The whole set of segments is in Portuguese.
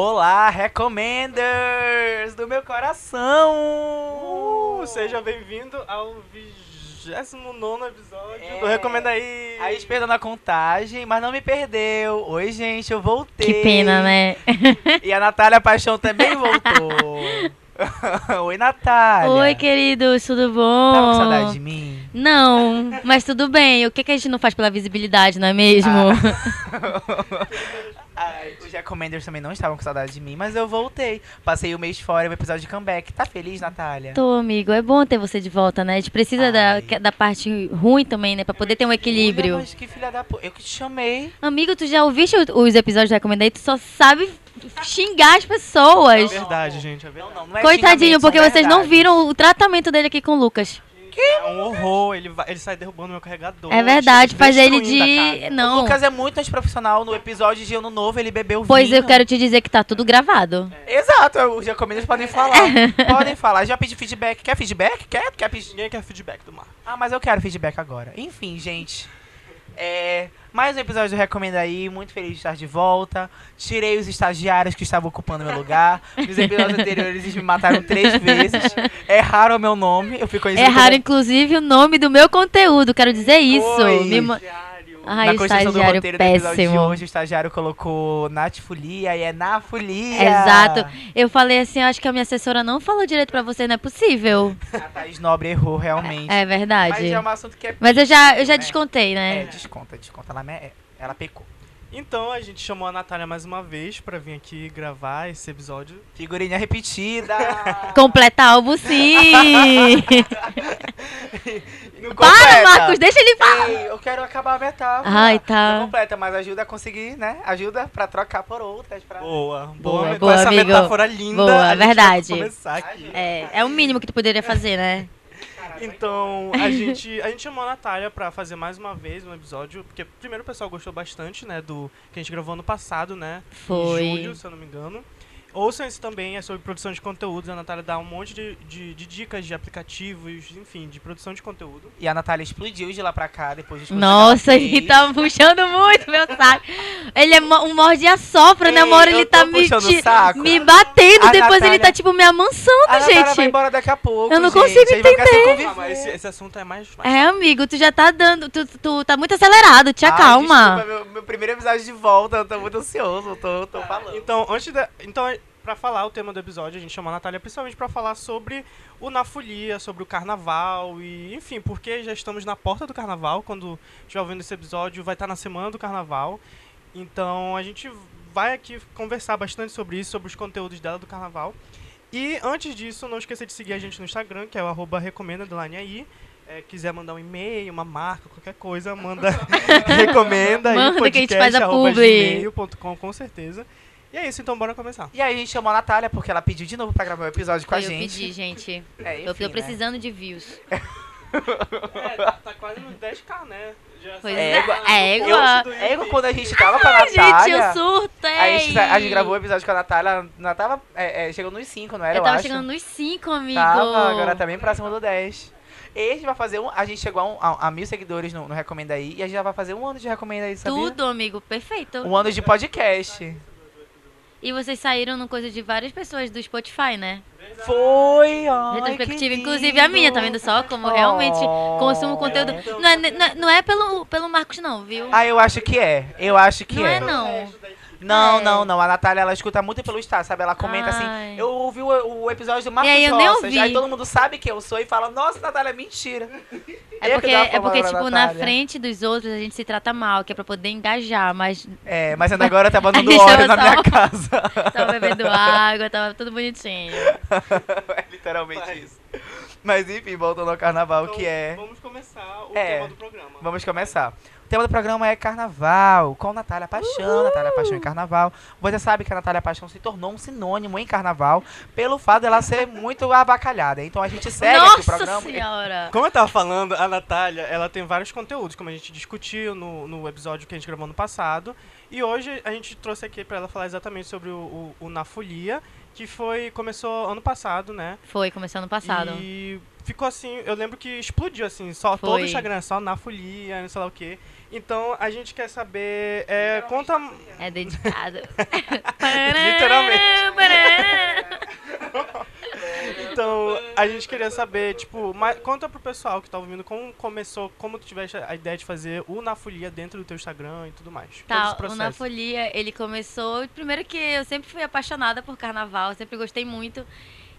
Olá, Recommenders do meu coração! Uh, seja bem-vindo ao 29 episódio É. do Recomenda aí. Aí perdendo a contagem, mas não me perdeu. Oi, gente, eu voltei. Que pena, né? E a Natália Paixão também voltou. Oi, Natália. Oi, queridos, tudo bom? Tava com saudade de mim? Não, mas tudo bem. O que, que a gente não faz pela visibilidade, não é mesmo? Ai, os Recommenders também não estavam com saudade de mim, mas eu voltei. Passei o mês fora, o episódio de comeback. Tá feliz, Natália? Tô, amigo. É bom ter você de volta, né? A gente precisa da, Ai. da parte ruim também, né? Pra poder ter um equilíbrio. Olha, mas que filha da puta. Eu que te chamei. Amigo, tu já ouviste os episódios do Recomendei? Tu só sabe xingar as pessoas. É verdade, gente, é verdade. Não, não é Coitadinho, porque são vocês não viram o tratamento dele aqui com o Lucas. É um horror, ele, vai, ele sai derrubando meu carregador. É verdade, chega faz ele de. casa. O Não. Lucas é muito antiprofissional. No episódio de Ano Novo, ele bebeu Pois vinho. eu quero te dizer que tá tudo gravado. Exato, os Recommenders podem falar. podem falar. Já pedi feedback. Quer feedback? Quer? Quer pedir? Ninguém quer feedback do mar. Ah, mas eu quero feedback agora. Enfim, gente. É, mais um episódio do Recomenda aí. Muito feliz de estar de volta. Tirei os estagiários que estavam ocupando meu lugar. Nos episódios anteriores eles me mataram três vezes. Erraram o meu nome. Eu fui conhecido Erraram, como- inclusive, o nome do meu conteúdo. Quero dizer isso. Foi. Me. Ai, Na construção do roteiro do episódio de péssimo. hoje, o estagiário colocou Nath Folia e é na Folia. Exato. Eu falei assim, acho que a minha assessora não falou direito pra você, não é possível. A Thaís Nobre errou, realmente. É Mas verdade. já é um assunto que é... Mas eu já, eu já né? descontei, É, né? desconta, desconta. Ela, me- ela pecou. Então a gente chamou a Natália mais uma vez pra vir aqui gravar esse episódio. Figurinha repetida. Completa álbum, sim! Para, completa. Marcos, deixa ele falar! Ei, eu quero acabar a metáfora. Ai, tá. Não completa, mas ajuda a conseguir, né? Ajuda pra trocar por outras. Pra... Boa, boa. Boa, Com boa, essa amigo. metáfora linda. Boa, a gente vai verdade. começar aqui. É, é o mínimo que tu poderia fazer, né? Então, a gente, a gente chamou a Natália pra fazer mais uma vez um episódio, porque primeiro o pessoal gostou bastante, né, do que a gente gravou ano passado, né? Foi. Em julho, se eu não me engano. Ouçam esse também, é sobre produção de conteúdos. A Natália dá um monte de, de, de dicas de aplicativos, enfim, de produção de conteúdo. E a Natália explodiu de lá pra cá, depois dos Nossa, ele tá puxando muito, meu saco. Ele é um morde a sopra, né? Eu ele tá me, puxando ti- o saco. me batendo, A depois ele Natália- tá tipo me amansando. A Natália vai gente. embora daqui a pouco, Eu não gente. consigo Aí sem Ah, mas esse, esse assunto é mais. mais É, amigo, tu já tá dando. Tu, tu tá muito acelerado, te Ai, acalma. desculpa, meu, meu primeiro episódio de volta, eu tô muito ansioso, eu tô, tô falando. Então, antes da. Então, pra falar o tema do episódio, a gente chamou a Natália principalmente pra falar sobre o Na Folia, sobre o carnaval e, enfim, porque já estamos na porta do carnaval. Quando estiver ouvindo esse episódio, vai estar na semana do carnaval. Então, a gente vai aqui conversar bastante sobre isso, sobre os conteúdos dela do carnaval. E antes disso, não esqueça de seguir a gente no Instagram, que é o arroba recomenda aí. É, quiser mandar um e-mail, uma marca, qualquer coisa, manda recomenda aí, Manda que a gente faz podcast, a publi. com certeza. E é isso, então bora começar. E aí a gente chamou a Natália, porque ela pediu de novo pra gravar o episódio com a eu gente. pedi, gente. É, eu enfim, tô né? precisando de views. É, tá, quase nos 10k, né? Já Pois É, é, igual- é Eu, igual. é igual quando a gente tava com a Ai, gente, Natália. eu surtei. A gente, a gente gravou o episódio com a Natália. Ela tava. É, é, chegou nos 5, não era? Eu tava acho. chegando nos 5, amigo. Tava, agora tá bem próximo do 10. E a gente vai fazer um. A gente chegou a, um- a- a mil seguidores no, no Recomenda aí. E a gente já vai fazer um ano de Recomenda aí, sabia? Tudo, amigo, perfeito. Um ano de podcast. E vocês saíram no coisa de várias pessoas do Spotify, né? Foi, ó. Retrospectiva, inclusive a minha, tá vendo só? Como realmente consumo conteúdo. Não é, não é, não é pelo, pelo Marcos, não, viu? Ah, eu acho que é. Eu acho que não é. é, não. Não, É. não, não. A Natália, ela escuta muito pelo Star, sabe? Ela comenta assim. Ai. Eu ouvi o, o episódio do Marcos E aí eu nem Roças. ouvi. Aí todo mundo sabe que eu sou e fala, nossa, Natália, mentira. É porque, é porque tipo, na frente dos outros a gente se trata mal, que é pra poder engajar, mas É, mas ainda agora eu tava dando tava na minha casa. tava bebendo água, tava tudo bonitinho. é literalmente Vai. isso. Mas enfim, voltando ao carnaval, Então, que é. Vamos começar o É. tema do programa. Vamos começar. O tema do programa é carnaval, com Natália Paixão, Natália Paixão em carnaval. Você sabe que a Natália Paixão se tornou um sinônimo em carnaval pelo fato dela ser muito avacalhada. Então a gente segue aqui o Nossa programa. senhora! Como eu tava falando, a Natália, ela tem vários conteúdos, como a gente discutiu no, no episódio que a gente gravou no passado. E hoje a gente trouxe aqui pra ela falar exatamente sobre o, o, o Na Folia, que foi começou ano passado, né? Foi, começou ano passado. E ficou assim, eu lembro que explodiu assim, só todo Foi. o Instagram, só na folia, não sei lá o quê. Então a gente quer saber, é, conta É dedicado. Então, a gente queria saber, tipo, mas conta pro pessoal que tá ouvindo como começou, como tu tiveste a ideia de fazer o Na Folia dentro do teu Instagram e tudo mais. Tá, o. Na Folia, ele começou. Primeiro que eu sempre fui apaixonada por carnaval, sempre gostei muito.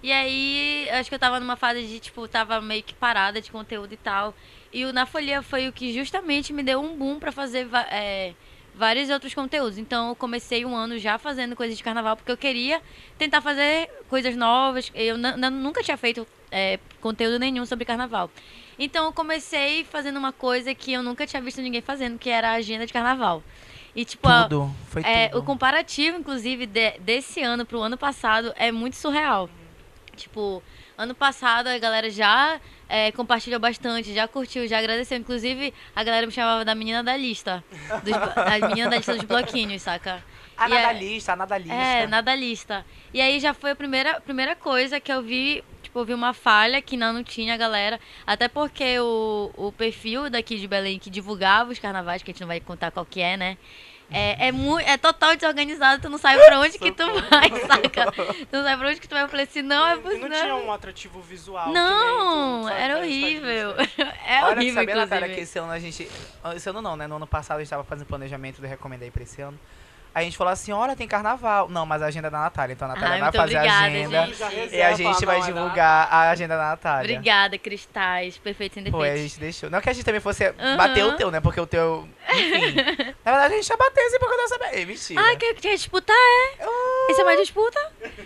E aí, acho que eu tava numa fase de, tipo, tava meio que parada de conteúdo e tal. E o Na Folia foi o que justamente me deu um boom pra fazer é, vários outros conteúdos. Então, eu comecei um ano já fazendo coisas de carnaval, porque eu queria tentar fazer coisas novas. Eu nunca tinha feito é, conteúdo nenhum sobre carnaval. Então, eu comecei fazendo uma coisa que eu nunca tinha visto ninguém fazendo, que era a agenda de carnaval. E, tipo, Tudo. Foi é, tudo. o comparativo, inclusive, de- desse ano pro ano passado é muito surreal. Tipo, ano passado a galera já é, compartilhou bastante, já curtiu, já agradeceu. Inclusive, a galera me chamava da menina da lista. Dos, a menina da lista dos bloquinhos, saca? A E é- nadalista, a nadalista. É, nada lista. E aí já foi a primeira, primeira coisa que eu vi, tipo, eu vi uma falha que não, não tinha, galera. Até porque o, o perfil daqui de Belém que divulgava os carnavais, que a gente não vai contar qual que é, né? É, é, mu é total desorganizado, tu não sabe pra onde que tu vai, saca? Tu não sabe pra onde que tu vai. Eu falei assim, não, é E não possível. tinha um atrativo visual. Não, nem era horrível. É Olha, horrível, sabia, Natália, que esse ano a gente. Esse ano não, né? No ano passado a gente tava fazendo planejamento do Recomendei pra esse ano. A gente falou assim: olha, tem carnaval. Não, mas a agenda é da Natália. Então a Natália Ai, vai fazer a obrigada, agenda. gente. Já E a gente vai não, é divulgar a agenda da Natália. Obrigada, Cristais, perfeito sem Foi, a gente deixou. Não que a gente também fosse Aham. bater o teu, né? Porque o teu. Enfim. Na verdade, a gente ia bater assim porque eu não sabia. Ei, mentira. Ai, quer, quer disputar, é? Isso é mais disputa?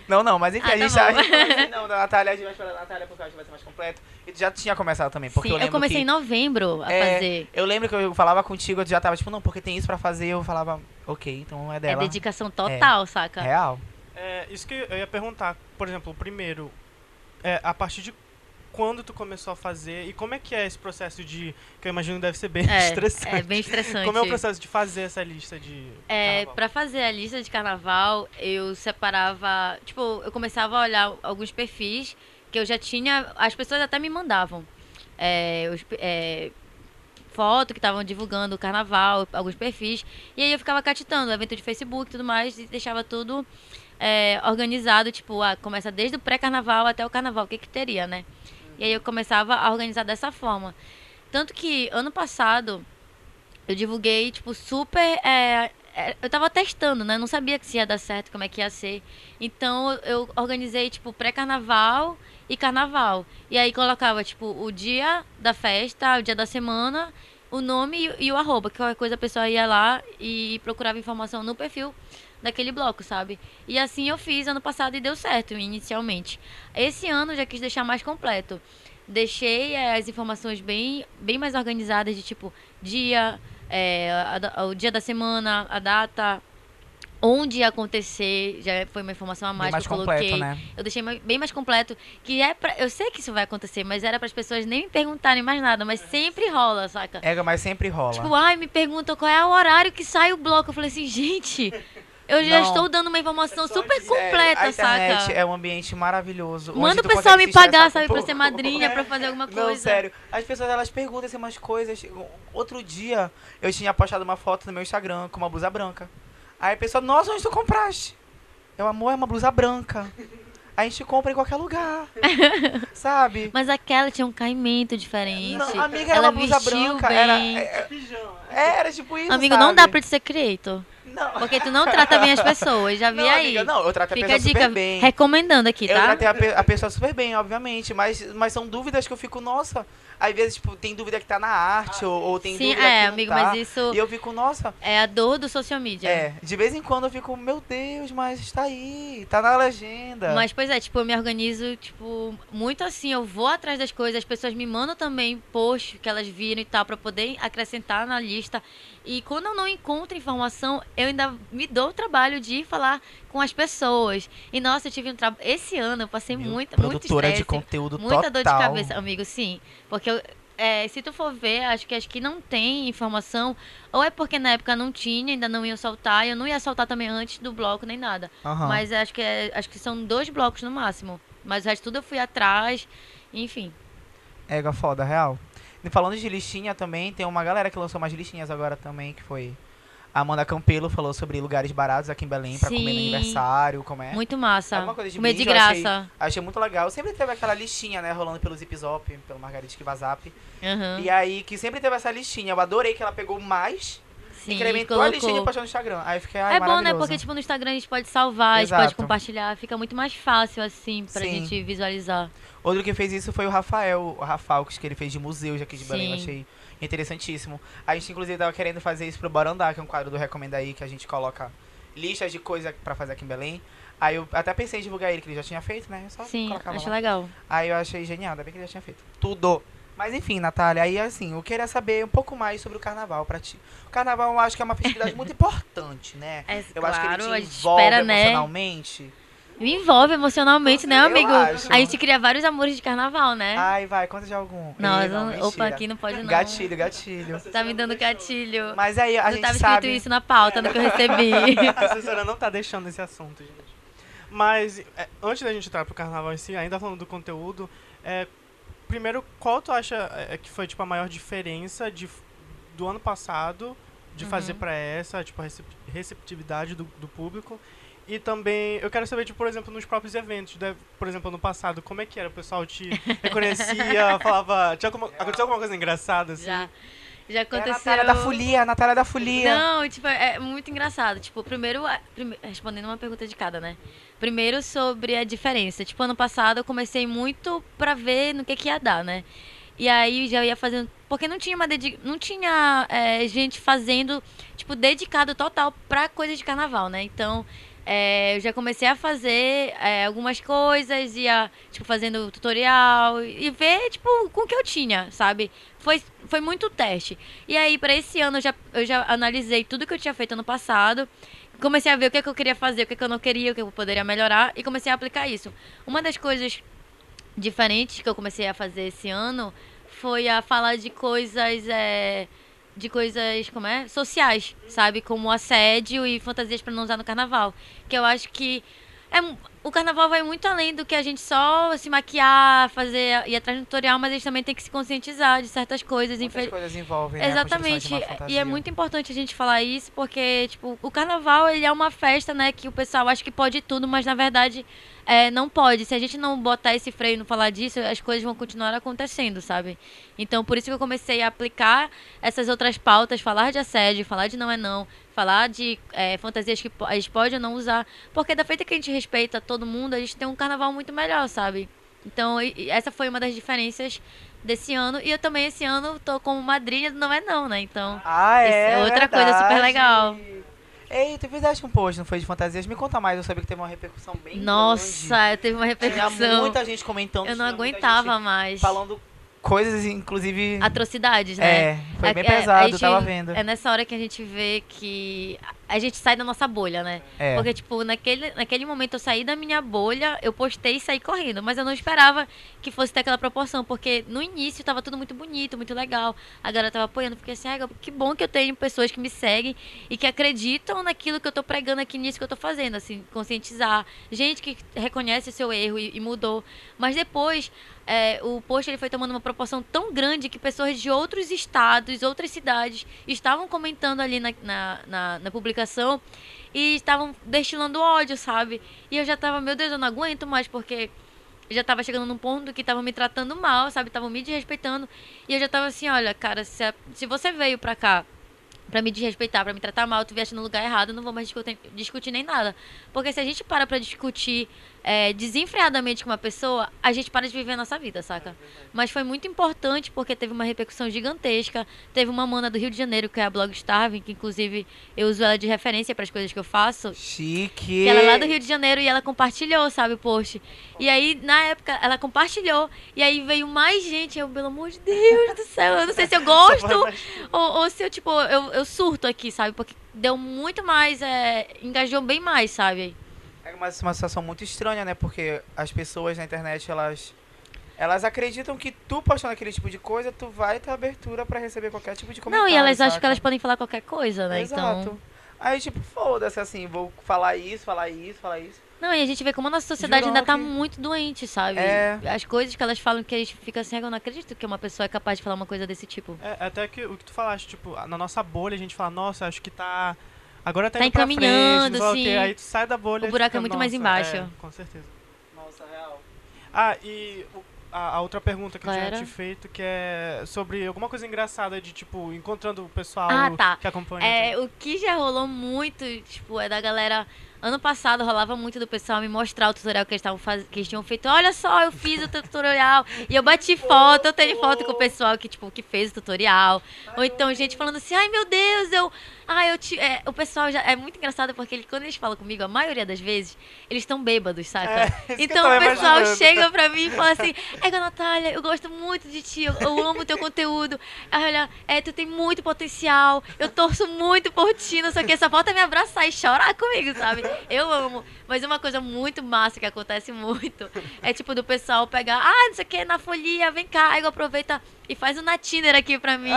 Não, não, mas enfim, Ah, a tá já. a gente falou assim, não, da Natália, a gente vai esperar da Natália porque eu acho que vai ser mais completo. Já tinha começado também. Porque Sim, eu eu, comecei que... em novembro a É, fazer. Eu lembro que eu falava contigo, eu já tava tipo, não, porque tem isso pra fazer. Eu falava, ok, então é É dela. dedicação total, saca? Real. É, isso que eu ia perguntar, por exemplo, primeiro, é, a partir de quando tu começou a fazer e como é que é esse processo de, que eu imagino deve ser bem É, estressante. é bem estressante. Como é o processo de fazer essa lista de É, pra fazer a lista de carnaval, eu separava. Tipo, eu começava a olhar alguns perfis que eu já tinha. As pessoas até me mandavam. É, os, é, foto que estavam divulgando o carnaval, alguns perfis. E aí eu ficava catitando, evento de Facebook e tudo mais, e deixava tudo é, organizado, tipo, ah, começa desde o pré-carnaval até o carnaval, o que que teria, né? E aí eu começava a organizar dessa forma. Tanto que ano passado eu divulguei, tipo, super. é, é, eu tava testando, né? Não sabia que se ia dar certo, como é que ia ser. Então eu organizei, tipo, pré-carnaval e carnaval. E aí colocava, tipo, o dia da festa, o dia da semana, o nome e, e o arroba. Que qualquer coisa a pessoa ia lá e procurava informação no perfil daquele bloco, sabe? E assim eu fiz ano passado e deu certo, inicialmente. Esse ano já quis deixar mais completo. Deixei eh, as informações bem, bem mais organizadas, de tipo, dia, eh, a da- o dia da semana, a data, onde ia acontecer, já foi uma informação a mais, Bem que eu coloquei. completo, né? Eu deixei bem mais completo, que é pra, eu sei que isso vai acontecer, mas era para as pessoas nem me perguntarem mais nada, mas sempre rola, saca? É, mas sempre rola. Tipo, ai, me perguntam qual é o horário que sai o bloco. Eu falei assim, gente, eu já Não. estou dando uma informação super Sério, completa, saca? é um ambiente maravilhoso. Manda o pessoal me pagar, sabe, pra ser madrinha, pra fazer alguma coisa. Não, sério. As pessoas, elas perguntam assim umas coisas. Outro dia, eu tinha postado uma foto no meu Instagram com uma blusa branca. Aí a pessoa, nossa, onde tu compraste? Eu, amor, é uma blusa branca. A gente compra em qualquer lugar. Sabe? Mas aquela tinha um caimento diferente. Não, amiga, era Ela uma blusa branca. bem. Era, é- Pijama. é- era tipo isso. Amigo, sabe? não dá pra tu ser creator. Não, Porque tu não trata bem as pessoas, já vi não, aí. amiga, não, eu trato a Fica a pessoa dica, super bem. recomendando aqui, Eu tá? tratei a, pe- a pessoa super bem, obviamente, mas, mas são dúvidas que eu fico, nossa, às vezes, tipo, tem dúvida que tá na arte, ou, ou tem Sim, dúvida é, que não amigo, tá, mas isso E eu fico, nossa, é a dor do social media. é, de vez em quando eu fico, meu Deus, mas está aí, tá na legenda. Mas, pois é, tipo, eu me organizo, tipo, muito assim, eu vou atrás das coisas, as pessoas me mandam também posts que elas viram e tal, pra poder acrescentar na lista. E quando eu não encontro informação, eu ainda me dou o trabalho de ir falar com as pessoas. E, nossa, eu tive um trabalho... Esse ano eu passei Meu, muita, muito produtora de estresse, conteúdo muita total. dor de cabeça, amigo, sim. Porque eu, é, se tu for ver, acho que acho que não tem informação, ou é porque na época não tinha, ainda não ia soltar, eu não ia soltar também antes do bloco nem nada. Aham. Mas acho que é- acho que são dois blocos no máximo. Mas o resto tudo eu fui atrás, enfim. Ega foda, real. E falando de listinha também, tem uma galera que lançou umas listinhas agora também, que foi. A Amanda Campelo falou sobre lugares baratos aqui em Belém pra comer no aniversário, como é. Muito massa. Alguma coisa de Comer de eu achei- graça. Achei muito legal. Sempre teve aquela listinha, né, rolando pelo Zip Zop, pelo Margarite Kivazap. Aham. E aí, que sempre teve essa listinha. Eu adorei que ela pegou mais, Sim, incrementou a listinha e colocou. postou no Instagram. Aí fiquei, ai, É bom, né? Porque, tipo, no Instagram a gente pode salvar, a gente Exato. pode compartilhar. Fica muito mais fácil, assim, pra Sim. gente visualizar. Outro que fez isso foi o Rafael, o Rafalques, que ele fez de museus aqui de Belém. Eu achei interessantíssimo. A gente, inclusive, tava querendo fazer isso pro Barandá, que é um quadro do Recomenda aí, que a gente coloca listas de coisa pra fazer aqui em Belém. Aí eu até pensei em divulgar ele, que ele já tinha feito, né? Eu só Sim, acho lá. legal. Aí eu achei genial, ainda bem que ele já tinha feito. Tudo. Mas enfim, Natália, aí assim, eu queria saber um pouco mais sobre o carnaval pra ti. O carnaval eu acho que é uma festividade muito importante, né? É, Eu claro, acho que ele te envolve espera, né? Me envolve emocionalmente, né, amigo? acho. A gente cria vários amores de carnaval, né? Ai, vai, conta de algum. não, eu não- opa, aqui não pode não. Gatilho, gatilho. Tá me dando gatilho. Mas aí a não gente tava escrito sabe. isso na pauta, no que eu recebi. A assessora não tá deixando esse assunto, gente. Mas, é, antes da gente entrar pro carnaval em si, ainda falando do conteúdo, é, primeiro, qual tu acha é, que foi, tipo, a maior diferença de, do ano passado de fazer Uhum. pra essa, tipo, a recep- receptividade do, do público? E também, eu quero saber, tipo, por exemplo, nos próprios eventos, né? por exemplo, ano passado, como é que era? O pessoal te reconhecia, falava... Tinha alguma, aconteceu alguma coisa engraçada, assim? Já. Já É a aconteceu. Natália da Folia, a Natália da Folia. Não, tipo, é muito engraçado. Tipo, primeiro, prime- respondendo uma pergunta de cada, né? Primeiro sobre a diferença. Tipo, ano passado eu comecei muito pra ver no que que ia dar, né? E aí já ia fazendo. Porque não tinha uma dedi- não tinha é, gente fazendo, tipo, dedicado total pra coisa de carnaval, né? Então, é, eu já comecei a fazer é, algumas coisas, ia, tipo, fazendo tutorial e ver, tipo, com o que eu tinha, sabe? Foi, foi muito teste. E aí, pra esse ano, eu já, eu já analisei tudo que eu tinha feito ano passado. Comecei a ver o que, é que eu queria fazer, o que, é que eu não queria, o que eu poderia melhorar. E comecei a aplicar isso. Uma das coisas diferentes que eu comecei a fazer esse ano foi a falar de coisas. De coisas, como é? Sociais, sabe? Como assédio e fantasias pra não usar no carnaval. Que eu acho que. É, o carnaval vai muito além do que a gente só se maquiar, fazer, ir atrás do tutorial, mas a gente também tem que se conscientizar de certas coisas. Muitas infel- coisas envolvem, né, Exatamente. uma E é muito importante a gente falar isso, porque, tipo, o carnaval, ele é uma festa, né, que o pessoal acha que pode tudo, mas na verdade é, não pode. Se a gente não botar esse freio e não falar disso, as coisas vão continuar acontecendo, sabe? Então, por isso que eu comecei a aplicar essas outras pautas, falar de assédio, falar de não é não, falar de é, fantasias que a gente pode ou não usar, porque da feita que a gente respeita todo mundo, a gente tem um carnaval muito melhor, sabe? Então, essa foi uma das diferenças desse ano. E eu também, esse ano, tô como madrinha do Não É Não, né? Então, Ah, é. É outra coisa super verdade. legal. Ei, tu fizeste um post, não foi de fantasias? Me conta mais, eu sabia que teve uma repercussão bem nossa, teve uma grande. Tinha repercussão. muita gente comentando. Eu não aguentava mais. Falando coisas, inclusive... Atrocidades, né? É, foi bem É- é, a pesado, gente- tava vendo. É nessa hora que a gente vê que a gente sai da nossa bolha, né? É. Porque, tipo, naquele, naquele momento eu saí da minha bolha, eu postei e saí correndo. Mas eu não esperava que fosse ter aquela proporção, porque no início tava tudo muito bonito, muito legal. A galera tava apoiando, fiquei assim, "Ah, que bom que eu tenho pessoas que me seguem e que acreditam naquilo que eu tô pregando aqui nisso que eu tô fazendo, assim, conscientizar. Gente que reconhece o seu erro e, e mudou. Mas depois, é, o post ele foi tomando uma proporção tão grande que pessoas de outros estados, outras cidades, estavam comentando ali na, na, na, na publicação e estavam destilando ódio, sabe? E eu já tava, meu Deus, eu não aguento mais, porque já tava chegando num ponto que estavam me tratando mal, sabe? Estavam me desrespeitando. E eu já tava assim, olha, cara, se, a- se você veio pra cá pra me desrespeitar, pra me tratar mal, tu vieste no lugar errado, eu não vou mais discutir, discutir nem nada. Porque se a gente para pra discutir é, desenfreadamente com uma pessoa, a gente para de viver a nossa vida, saca? Mas foi muito importante porque teve uma repercussão gigantesca. Teve uma mana do Rio de Janeiro, que é a Blog Starving, que inclusive eu uso ela de referência para as coisas que eu faço. Chique. E ela é lá do Rio de Janeiro e ela compartilhou, sabe, o post. E aí, na época, ela compartilhou. E aí veio mais gente. Eu, pelo amor de Deus do céu, eu não sei se eu gosto ou, ou se eu, tipo, eu, eu surto aqui, sabe? Porque deu muito mais, é, engajou bem mais, sabe? É uma, uma situação muito estranha, né? Porque as pessoas na internet, elas Elas acreditam que tu postando aquele tipo de coisa, tu vai ter abertura pra receber qualquer tipo de comentário. Não, e elas acham saca? que elas podem falar qualquer coisa, né? Exato. Então. Aí, tipo, foda-se assim, vou falar isso, falar isso, falar isso. Não, e a gente vê como a nossa sociedade Jurou ainda tá que- muito doente, sabe? É. As coisas que elas falam que a gente fica assim, "Ah, eu não acredito que uma pessoa é capaz de falar uma coisa desse tipo. É, até que o que tu falaste, tipo, na nossa bolha a gente fala, nossa, acho que tá. Agora tá, Tá encaminhando, frente, sim. Aí tu sai da bolha O buraco fica, é muito mais "Nossa, embaixo." é, com certeza. Nossa, real. Ah, e a, a outra pergunta que Qual eu tinha te feito, que é sobre alguma coisa engraçada de, tipo, encontrando o pessoal Ah, tá. que acompanha. É, o que já rolou muito, tipo, é da galera. Ano passado rolava muito do pessoal me mostrar o tutorial que eles, tavam faz... que eles tinham feito. Olha só, eu fiz o tutorial. E eu bati foto, eu tenho foto com o pessoal que, tipo, que fez o tutorial. Ou então, gente falando assim, ai meu Deus, eu. Ai, eu te. é, o pessoal já. É muito engraçado porque ele, quando eles falam comigo, a maioria das vezes, eles estão bêbados, saca? É, então o pessoal imaginando. chega pra mim e fala assim, Ega Natália, eu gosto muito de ti, eu, eu amo teu conteúdo. Aí, olha, é, tu tem muito potencial, eu torço muito por ti, não sei o que, só falta me abraçar e chorar comigo, sabe? Eu amo. Mas uma coisa muito massa que acontece muito é tipo do pessoal pegar, ah, não sei o que, na folia, vem cá, eu aproveita e faz um na Tinder aqui pra mim.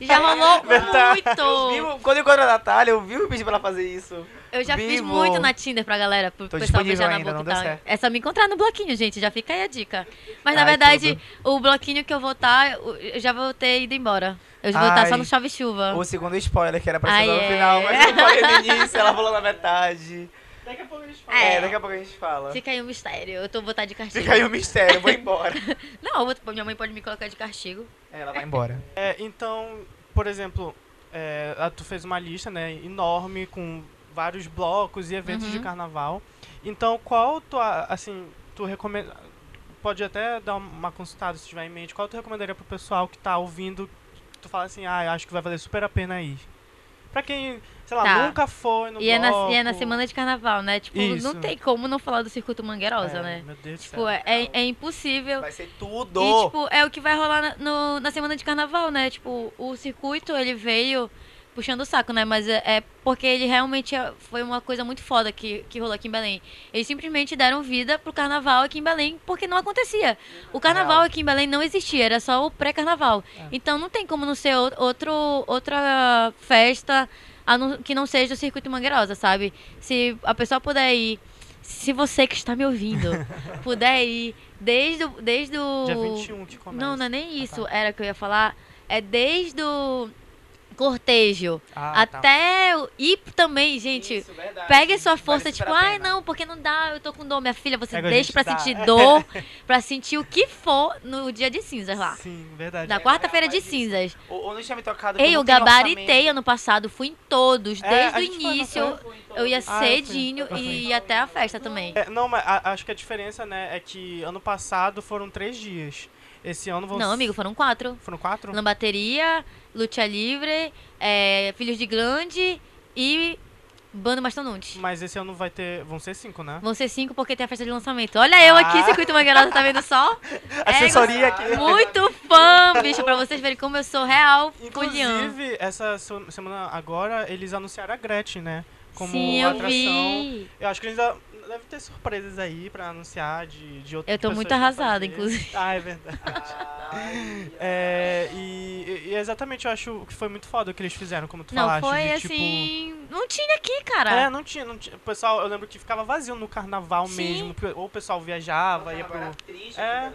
Já rolou muito. quando eu encontro a Natália, eu vi o vídeo pra ela fazer isso. Eu já fiz Vivo. muito na Tinder pra galera, pro Tô pessoal disponível beijar na ainda, boca não e tal. certo. É só me encontrar no bloquinho, gente, já fica aí a dica. Mas na Ai, verdade, o bloquinho que eu vou estar, eu já vou ter ido embora. Eu já vou estar só Ai. no chave-chuva. O segundo spoiler, que era pra ser no é. final, mas eu falei no início, ela falou na metade. Daqui a pouco a gente fala. É, É. daqui a pouco a gente fala. Fica aí um mistério. Eu tô vou estar de castigo. Fica aí o mistério, eu vou embora. Não, eu vou- minha mãe pode me colocar de castigo. ela vai embora. É, então, por exemplo, é, tu fez uma lista, né, enorme com vários blocos e eventos Uhum. de carnaval. Então, qual tu, assim, tu recomenda... Pode até dar uma consultada se tiver em mente. Qual tu recomendaria pro pessoal que tá ouvindo, que tu fala assim, ah, acho que vai valer super a pena ir? Pra quem, sei lá, Tá. nunca foi no E é, na, e é na semana de carnaval, né? Tipo, Isso. não tem como não falar do circuito Mangueirosa, É, né? Meu Deus do Tipo, céu. é, é- é impossível. Vai ser tudo. E, tipo, é o que vai rolar na, no- na semana de carnaval, né? Tipo, o circuito, ele veio puxando o saco, né? Mas é, é porque ele realmente é- foi uma coisa muito foda que, que rolou aqui em Belém. Eles simplesmente deram vida pro carnaval aqui em Belém, porque não acontecia. O carnaval aqui em Belém não existia, era só o pré-carnaval. Então não tem como não ser ou- outro, outra festa não- que não seja o circuito Mangueirosa, sabe? Se a pessoa puder ir... Se você que está me ouvindo puder ir desde o, desde o Dia 21 que começa. não, não é nem Ah, isso. tá. Era que eu ia falar. É desde o cortejo Ah, tá. até o. E também, gente. Isso, verdade. Pegue a sua força, tipo, ai não, porque não dá, eu tô com dor. Minha filha, você Pega, deixa pra dá. sentir dor, pra sentir o que for no dia de cinzas lá. Sim, verdade. Na É, quarta-feira de mas isso- cinzas. Ou, ou não tinha me tocado Ei, eu gabaritei orçamento. ano passado, fui em todos, É, desde o foi, início. foi? Eu ia Ah, cedinho fui. e ia até a festa também. É, não, mas a- acho que a diferença, né, é que ano passado foram três dias. Esse ano vão Não, amigo, foram quatro. Foram quatro? Lambateria, Lucha Livre, é, Filhos de Grande e Bando Mastodonte. Mas esse ano vai ter. Vão ser cinco, né? Vão ser cinco porque tem a festa de lançamento. Olha eu aqui, Ah. Circuito Mangueirosa, tá vendo só? Assessoria aqui. Muito fã, bicho, pra vocês verem como eu sou real. Inclusive, essa se- semana agora, eles anunciaram a Gretchen, né? Como Sim, eu atração. vi. Eu acho que eles ainda deve ter surpresas aí pra anunciar de, de outras Eu tô muito arrasada, inclusive. Ah, é verdade. É, e, e exatamente eu acho que foi muito foda o que eles fizeram, como tu Não, falaste. foi de, tipo, assim. Não tinha aqui, cara. É, não tinha, não tinha. O pessoal, eu lembro que ficava vazio no carnaval Sim. mesmo. Ou o pessoal viajava, ia pro. Triste, É.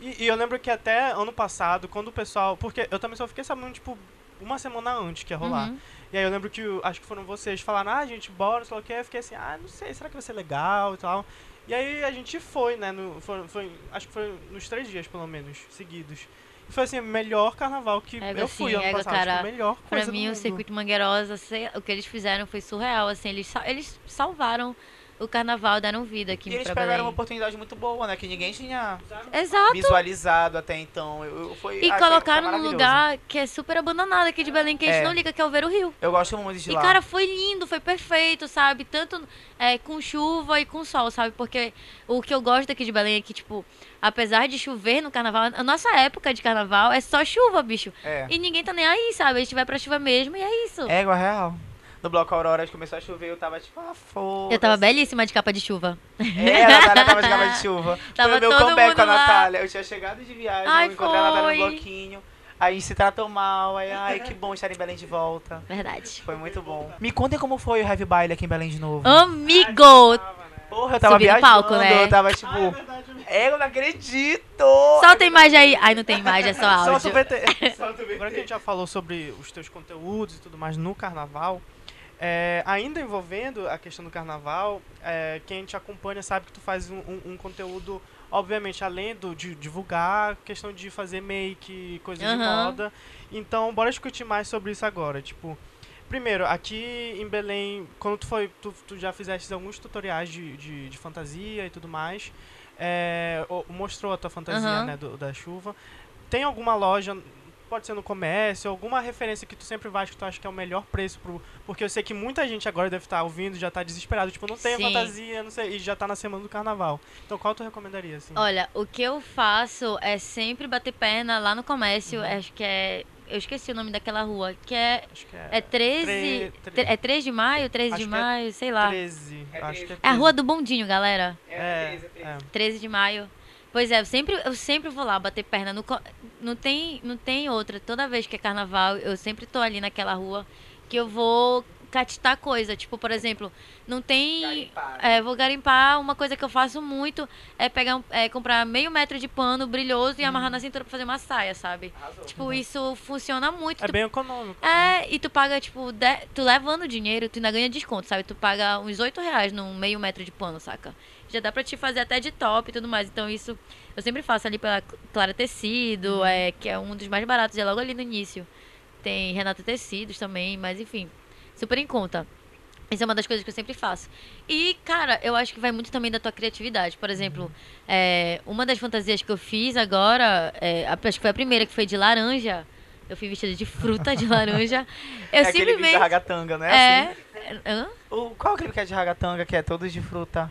E, e eu lembro que até ano passado, quando o pessoal. Porque eu também só fiquei sabendo, tipo, uma semana antes que ia rolar. Uhum. E aí eu lembro que acho que foram vocês falaram, ah, gente, bora, sei lá o que. Eu fiquei assim, ah, não sei, será que vai ser legal e tal. E aí a gente foi, né? No, foi, foi- acho que foi nos três dias, pelo menos, seguidos. E foi assim, o melhor carnaval que Ego, eu fui sim, ano ego, passado. cara. Tipo, melhor Pra coisa do mim, o. Circuito Mangueirosa, sei- o que eles fizeram foi surreal, assim, eles, eles salvaram o carnaval, deram vida aqui E eles pegaram Belém. uma oportunidade muito boa, né? Que ninguém tinha Exato. visualizado até então. Eu, eu- foi, E ah, colocaram num lugar que é super abandonado aqui de Belém, que a gente É. não liga, que é o Ver o Rio. Eu gosto muito de E, lá. cara, foi lindo, foi perfeito, sabe? Tanto é, com chuva e com sol, sabe? Porque o que eu gosto daqui de Belém é que, tipo, apesar de chover no carnaval, a nossa época de carnaval é só chuva, bicho. é. E ninguém tá nem aí, sabe? A gente vai pra chuva mesmo e é isso. Égua real. No Bloco Aurora, começou a chover, eu tava tipo, ah, foda Eu tava belíssima de capa de chuva. É, a Natália tava de capa de chuva. Tava foi o meu todo comeback com a lá. Natália. Eu tinha chegado de viagem, Ai, eu encontrei a Natália no foi. bloquinho. Aí se tratou mal, aí, ai, que bom estar em Belém de volta. Verdade. Foi muito bom. Me contem como foi o Heavy Baile aqui em Belém de novo. Amigo! Porra, eu tava Subir no viajando, palco, né? eu tava tipo, Ah, é verdade. é, eu não acredito! Solta a imagem aí. Ai, não tem imagem, é só Solta áudio. o VT. Agora que a gente já falou sobre os teus conteúdos e tudo mais no carnaval, é, ainda envolvendo a questão do carnaval, é, quem te acompanha sabe que tu faz um, um- um conteúdo, obviamente, além do, de divulgar, questão de fazer make, coisas de Aham. moda. Então, bora discutir mais sobre isso agora. Tipo, primeiro, aqui em Belém, quando tu foi, tu, tu já fizeste alguns tutoriais de, de, de fantasia e tudo mais. é, mostrou a tua fantasia, Aham. né, do- da chuva. Tem alguma loja, pode ser no comércio, alguma referência que tu sempre vai que tu acha que é o melhor preço pro. Porque eu sei que muita gente agora deve estar ouvindo e já tá desesperado, tipo, não tem Sim. fantasia, não sei, e já tá na semana do carnaval. Então qual tu recomendaria, assim? Olha, o que eu faço é sempre bater perna lá no comércio. Acho que é. Eu esqueci o nome daquela rua. Que é. Acho que é. É 13. Tre- tre- É 3 de maio? 13 Acho de é maio? Sei lá. 13. É acho que é 13. É a rua do Bondinho, galera. É, é. 13 de maio. Pois é, eu sempre, eu sempre vou lá bater perna. No, não, tem, não tem outra. Toda vez que é carnaval, eu sempre tô ali naquela rua que eu vou catistar coisa. Tipo, por exemplo, não tem. Garimpar. É, vou garimpar. Uma coisa que eu faço muito é pegar é, comprar meio metro de pano brilhoso e amarrar na cintura pra fazer uma saia, sabe? Arrasou. Tipo, isso funciona muito. É Tu- bem econômico. é, e tu paga, tipo, de- tu levando dinheiro, tu ainda ganha desconto, sabe? Tu paga uns 8 reais num meio metro de pano, saca? Já dá pra te fazer até de top e tudo mais. Então isso eu sempre faço ali pela Clara Tecido, é, que é um dos mais baratos, é logo ali no início. Tem Renata Tecidos também, mas enfim, super em conta. Isso é uma das coisas que eu sempre faço. E, cara, eu acho que vai muito também da tua criatividade. Por exemplo, é, uma das fantasias que eu fiz agora, é, acho que foi a primeira, que foi de laranja. Eu fui vestida de fruta de laranja. Eu é aquele simplesmente. da ragatanga, né? É. Assim? Hã? O, qual aquele que é de ragatanga, que é todos de fruta?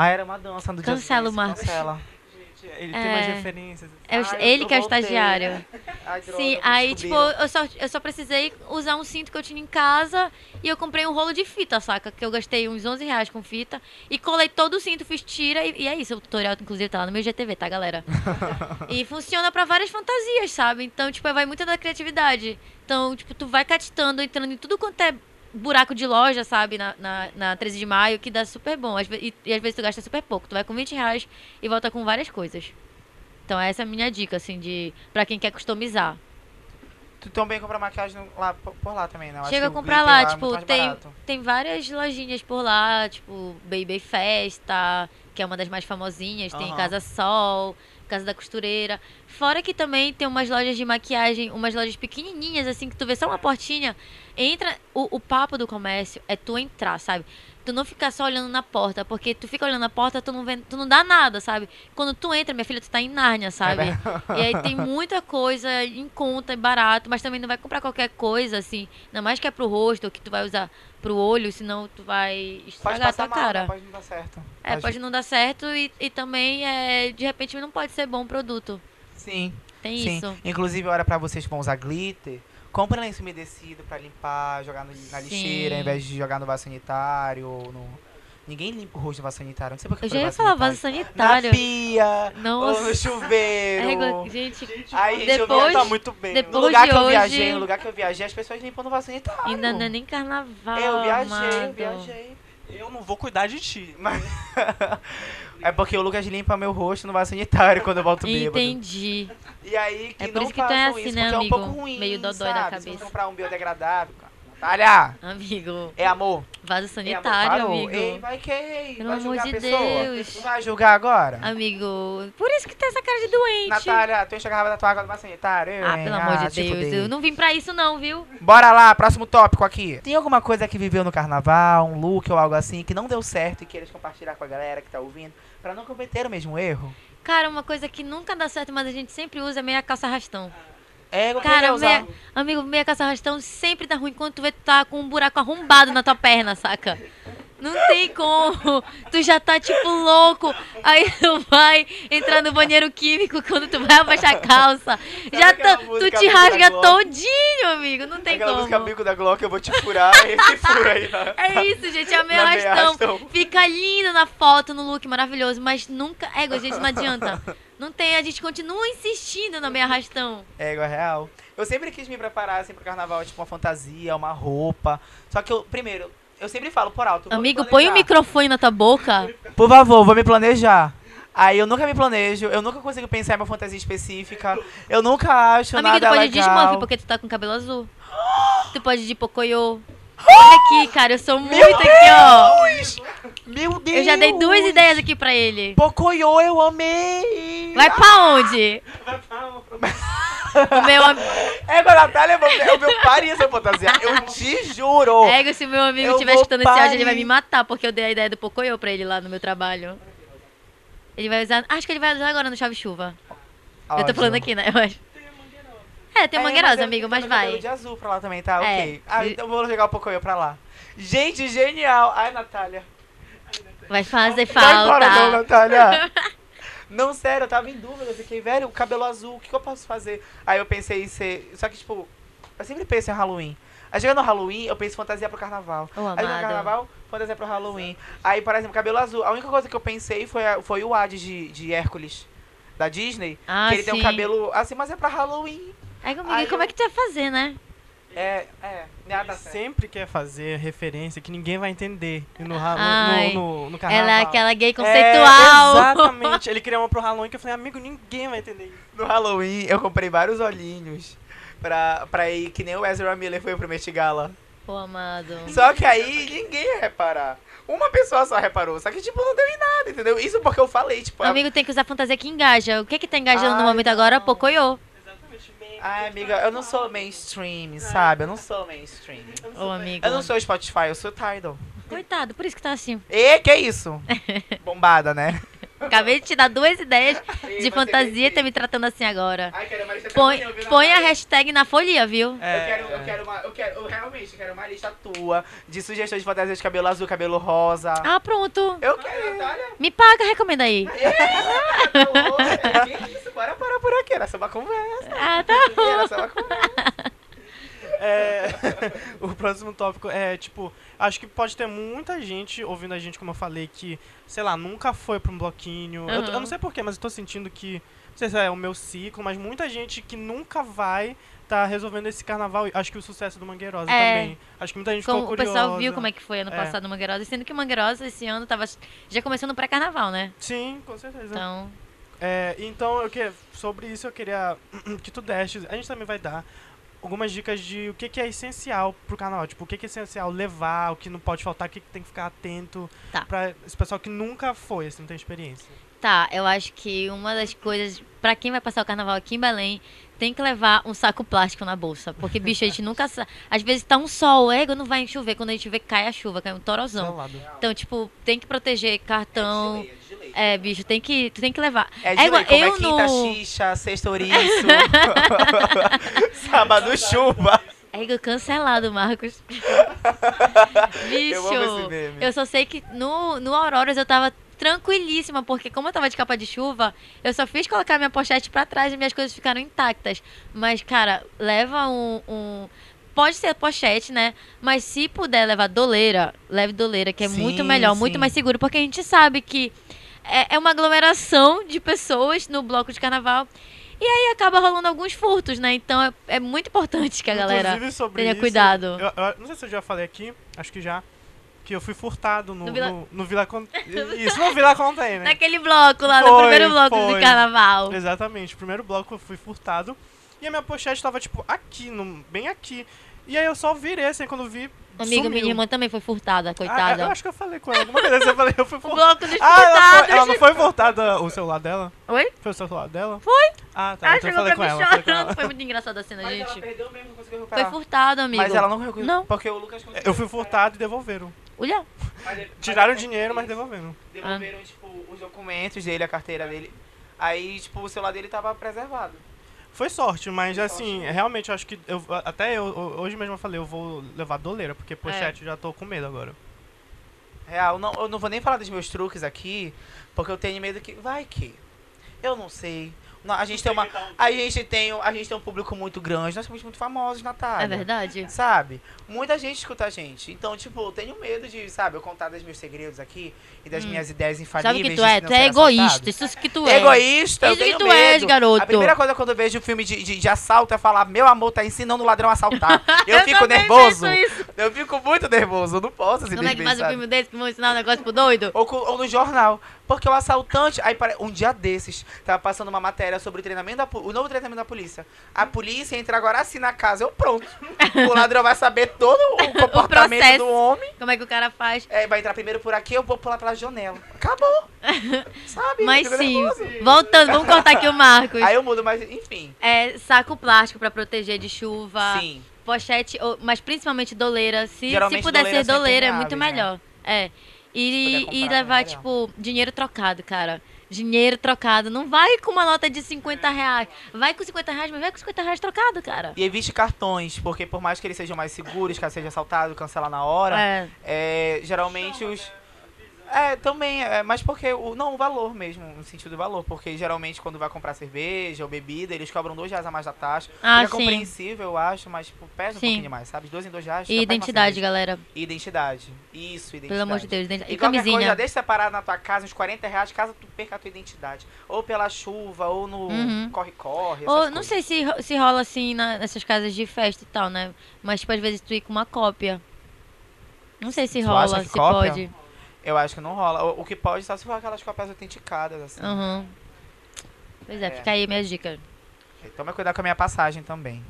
Ah, era uma dança do Cancela o Marcos. Cancela. Gente, ele tem umas É. referências. É o- Ai, eu ele que é o voltei. estagiário. Ai, droga, Sim, aí, tipo, descobriram. eu só, eu só precisei usar um cinto que eu tinha em casa e eu comprei um rolo de fita, saca? Que eu gastei uns 11 reais com fita e colei todo o cinto, fiz tira e, e é isso. O tutorial, inclusive, tá lá no meu GTV, tá, galera? e funciona pra várias fantasias, sabe? Então, tipo, vai muito da criatividade. Então, tipo, tu vai catitando, entrando em tudo quanto é buraco de loja, sabe? Na, na, na 13 de maio, que dá super bom. E, e às vezes tu gasta super pouco. Tu vai com 20 reais e volta com várias coisas. Então essa é a minha dica, assim, de pra quem quer customizar. Tu também compra maquiagem lá, por lá também, não? Acho Chega a comprar glitter lá, é tipo, mais tem, tem várias lojinhas por lá, tipo, Baby Festa, que é uma das mais famosinhas, tem Aham. Casa Sol, Casa da Costureira. Fora que também tem umas lojas de maquiagem, umas lojas pequenininhas, assim, que tu vê só uma portinha. Entra, o, o papo do comércio é tu entrar, sabe? Tu não ficar só olhando na porta, porque tu fica olhando na porta, tu não, vê, tu não dá nada, sabe? Quando tu entra, minha filha, tu tá em Nárnia, sabe? E aí tem muita coisa em conta e barato, mas também não vai comprar qualquer coisa, assim. Ainda mais que é pro rosto, que tu vai usar pro olho, senão tu vai Pode estragar a tua mal, cara. né? pode não dar certo. É, pode não dar certo e, e também, é, de repente, não pode ser bom produto. Sim, Tem sim. isso. Inclusive, olha pra vocês que vão usar glitter. Compre lenço umedecido pra limpar, jogar no- na Sim. lixeira, ao invés de jogar no vaso sanitário. ou No... Ninguém limpa o rosto no vaso sanitário. Não sei por que Eu já ia vaso falar vaso sanitário. Na pia, ou Nossa. no chuveiro. É gente, Aí, Gente, Depois- tá muito bem. depois- No lugar que eu hoje- viajei, no lugar que eu viajei, as pessoas limpam no vaso sanitário. ainda não é nem carnaval. Eu viajei, eu amado. viajei. Eu não vou cuidar de ti. Mas... é porque o Lucas limpa meu rosto no vaso sanitário quando eu volto bêbado. Entendi. E aí, que É por não isso que tu é façam assim, isso, né, porque amigo? é um pouco ruim, Meio dodói sabe? da Se cabeça. você comprar um biodegradável, cara. Natália, Amigo, é amor. vaso É sanitário, amor. Parou. amigo. Ei, vai que ei, Pelo vai amor julgar de a pessoa? Deus. Não vai julgar agora? Amigo, por isso que tem essa cara de doente. Natália, tu enche a garrafa da tua água no vaso sanitário? Ah, hein? pelo amor de te Deus, fudei. eu não vim pra isso não, viu? Bora lá, próximo tópico aqui. Tem alguma coisa que viveu no carnaval, um look ou algo assim, que não deu certo e queiras compartilhar com a galera que tá ouvindo, pra não cometer o mesmo erro? Cara, uma coisa que nunca dá certo, mas a gente sempre usa é meia calça arrastão. É, Cara, meia, amigo, meia calça arrastão sempre dá ruim quando tu vê que tu tá com um buraco arrombado na tua perna, saca? Não tem como. Tu já tá tipo louco. Aí tu vai entrar no banheiro químico quando tu vai abaixar a calça. Já aquela tá, tu música te rasga todinho, amigo. Não tem Aquela música como. bico da Glock, eu vou te furar, e fura aí na... É isso, gente. É o meu Na meia arrastão. arrastão. Fica lindo na foto, no look maravilhoso. Mas nunca. É, gente, não adianta. Não tem, a gente continua insistindo no meio arrastão. É, igual real. Eu sempre quis me preparar, assim, pro carnaval, tipo, uma fantasia, uma roupa. Só que eu, primeiro, eu sempre falo por alto. Amigo, põe o microfone na tua boca. Por favor, vou me planejar. Aí eu nunca me planejo, eu nunca consigo pensar em uma fantasia específica. Eu nunca acho Amigo, tu nada pode ir de legal. Smurf porque tu tá com cabelo azul. Tu pode ir de Pocoyo. Olha aqui, cara, eu sou muito aqui, ó. Deus! Meu Deus! Eu já dei duas ideias aqui pra ele. Pocoyo, eu amei! Vai pra onde? O meu am- É, Natália, eu vou- eu vou parir essa fantasia. Eu te juro! Ego, se meu amigo estiver escutando esse áudio, ele vai me matar, porque eu dei a ideia do Pocoyo pra ele lá no meu trabalho. Ele vai usar. Acho que ele vai usar agora no Chave Chuva. Eu tô falando aqui, né? Eu acho. É, tem É, mangueirosa, eu amigo, mas vai. de azul pra lá também, tá? É. Ok. Ah, então eu vou jogar o Pocoyo pra lá. Gente, genial! Ai, Natália. Vai fazer Vai embora não, falta. Natália. Não, sério, eu tava em dúvida. Eu fiquei, velho, cabelo azul, o que, que eu posso fazer? Aí eu pensei em ser. Só que, tipo, eu sempre penso em Halloween. Aí chegando no Halloween, eu penso fantasia pro carnaval. Ô, Aí no carnaval, fantasia pro Halloween. Aí, por exemplo, cabelo azul. A única coisa que eu pensei foi, a- foi o Hades de, de Hércules, da Disney. Ah, que ele tem um sim. cabelo assim, mas é pra Halloween. É comigo, Aí como eu- é que tu ia fazer, né? É, é, nada. Sempre quer fazer referência que ninguém vai entender no, ra- no, Ai, no, no, no carnaval. Ela é aquela gay É, conceitual. exatamente. Ele criou uma pro Halloween que eu falei, amigo, ninguém vai entender isso. No Halloween, eu comprei vários olhinhos pra, pra ir, que nem o Ezra Miller foi pro Met Gala. Pô, amado. Só que aí ninguém ia reparar. Uma pessoa só reparou. Só que, tipo, não deu em nada, entendeu? Isso porque eu falei, tipo... Amigo, tem que usar fantasia que engaja. O que que tá engajando no Ai, momento agora? não. Pocoyo. Ai, amiga, eu não sou mainstream, sabe? Eu não sou mainstream. Ô, amigo. Eu não sou Spotify, eu sou Tidal. Coitado, por isso que tá assim. E que isso? Bombada, né? Acabei de te dar duas ideias Ei, de fantasia e tá me tratando assim agora. Ai, quero uma lista Põe, tamanho, viu, põe a hashtag na folia, viu? Eu quero, eu quero uma. Eu quero. Eu realmente quero uma lista tua de sugestões de fantasia de cabelo azul, cabelo rosa. Ah, pronto. Eu quero, Natália. Me paga, recomenda aí. Tá louca? Que isso? Bora parar por aqui. Era só uma conversa. Ah, tá Era bom. só uma conversa. É, o próximo tópico é, tipo, acho que pode ter muita gente ouvindo a gente, como eu falei, que, sei lá, nunca foi pra um bloquinho. Eu, Aham. eu não sei porquê, mas eu tô sentindo que, não sei se é o meu ciclo, mas muita gente que nunca vai tá resolvendo esse carnaval. Acho que o sucesso do Mangueirosa É. também. Acho que muita gente Como ficou o curiosa. pessoal viu como é que foi ano É. passado no Mangueirosa, sendo que o Mangueirosa esse ano tava já começando pré-carnaval, né? Sim, com certeza. Então, É, então, eu que, sobre isso eu queria que tu deste, a gente também vai dar algumas dicas de o que, que é essencial pro canal, tipo, o que, que é essencial levar, o que não pode faltar, o que, que tem que ficar atento Tá. pra esse pessoal que nunca foi, assim, não tem experiência. tá, eu acho que uma das coisas, pra quem vai passar o carnaval aqui em Belém, tem que levar um saco plástico na bolsa. Porque, bicho, a gente nunca sabe. Às vezes tá um sol, ego não vai chover. Quando a gente vê, cai a chuva, cai um torozão. Então, tipo, tem que proteger cartão. É, bicho, tem que, tu tem que levar. É de É igual- como eu é quinta no- xixa, sexta ouriço, sábado chuva. Ego cancelado, Marcos. bicho, Eu eu só sei que no, no Auroras eu tava tranquilíssima, porque como eu tava de capa de chuva, eu só fiz colocar minha pochete pra trás e minhas coisas ficaram intactas. Mas, cara, leva um. um- Pode ser pochete, né? Mas se puder levar doleira, leve doleira, que é Sim, muito melhor, muito sim. mais seguro, porque a gente sabe que é, é uma aglomeração de pessoas no bloco de carnaval. E aí acaba rolando alguns furtos, né? Então é, é muito importante que a galera Inclusive, tenha isso, cuidado. Eu, eu- não sei se eu já falei aqui, acho que já, que eu fui furtado no, No no, Vila- no Vila Con- Isso, no Vila Container. Naquele bloco lá, no Foi, primeiro bloco foi. do carnaval. Exatamente. Primeiro bloco eu fui furtado. E a minha pochete tava, tipo, aqui, no, bem aqui. E aí eu só virei, assim, quando vi. Amigo, sumiu. minha irmã também foi furtada, Ah, coitada. eu acho que eu falei com ela. Alguma coisa eu falei, eu fui furtada. bloco dos Ah, ela, foi, ela não foi furtada o celular dela? Oi? Foi o celular dela? Foi. Ah, tá. Ah, então eu chegou falei pra com mim ela. falei com chorando. ela. Foi muito engraçada a cena, Mas ela gente. perdeu mesmo, não conseguiu Foi recuperar. furtado, amigo. Mas ela não conseguiu. Não. Porque o Lucas conseguiu. Eu fui furtado e devolveram. Olha. Tiraram o dinheiro, mas devolveram. Devolveram, tipo, os documentos dele, a carteira dele. Aí, tipo, o celular dele tava preservado. Foi sorte, mas Foi assim, sorte. realmente eu acho que. Eu, até eu, hoje mesmo eu falei, eu vou levar doleira, porque É. pochete eu já tô com medo agora. Real, não, eu não vou nem falar dos meus truques aqui, porque eu tenho medo que. Vai que. Eu não sei. A gente tem uma. A gente tem, a gente tem um público muito grande, nós somos muito famosos, Natália. É verdade? Sabe? Muita gente escuta a gente. Então, tipo, eu tenho medo de, sabe, eu contar dos meus segredos aqui e das minhas ideias infalíveis. Sabe o que tu de é? Tu é egoísta. assaltado. Isso que tu é. Egoísta, eu Isso que tenho tu medo. és, garoto. A primeira coisa quando eu vejo um filme de, de, de assalto é falar, meu amor, tá ensinando o ladrão a assaltar. Eu, fico também nervoso. Eu fico muito nervoso, eu não posso assim Como é que faz um sabe? filme desse que vão ensinar um negócio pro doido? Ou, ou no jornal. Porque o assaltante. Aí, um dia desses, tava passando uma matéria sobre o treinamento da, o novo treinamento da polícia. A polícia entra agora assim na casa, eu pronto. O ladrão vai saber todo o comportamento processo. do homem. Como é que o cara faz? É, vai entrar primeiro por aqui, eu vou pular pela janela. Acabou. Sabe? Mas sim, nervoso. voltando, vamos cortar aqui o Marcos. Aí eu mudo, mas enfim. É saco plástico pra proteger de chuva. Sim. Pochete, mas principalmente doleira. Se, se puder ser doleira, é muito impermeáveis, melhor. É. E, e levar, tipo, dinheiro trocado, cara. Dinheiro trocado. Não vai com uma nota de 50 reais. Vai com 50 reais, mas vai com 50 reais trocado, cara. E evite cartões, porque por mais que eles sejam mais seguros, caso seja assaltado, cancelar na hora, É. é, geralmente os. É, também, é, mas porque o. Não, o valor mesmo, no sentido do valor. Porque geralmente quando vai comprar cerveja ou bebida, eles cobram dois reais a mais da taxa. Ah, é sim. compreensível, eu acho, mas tipo, pesa um Sim. pouquinho mais, sabe? Dois em dois reais. E já identidade, galera. Identidade. Isso, identidade. Pelo amor de Deus. identi- E, E camisinha. coisa, deixa separado na tua casa uns 40 reais caso tu perca a tua identidade. Ou pela chuva, ou no Uhum. corre-corre. Ou, essas não sei se, se rola assim na- nessas casas de festa e tal, né? Mas, tipo, às vezes tu ir com uma cópia. Não sei se Tu rola, se cópia? pode. Eu acho que não rola. O, o que pode só se for aquelas cópias autenticadas, assim. Uhum. Pois é, É. fica aí minha dica. Toma cuidado com a minha passagem também.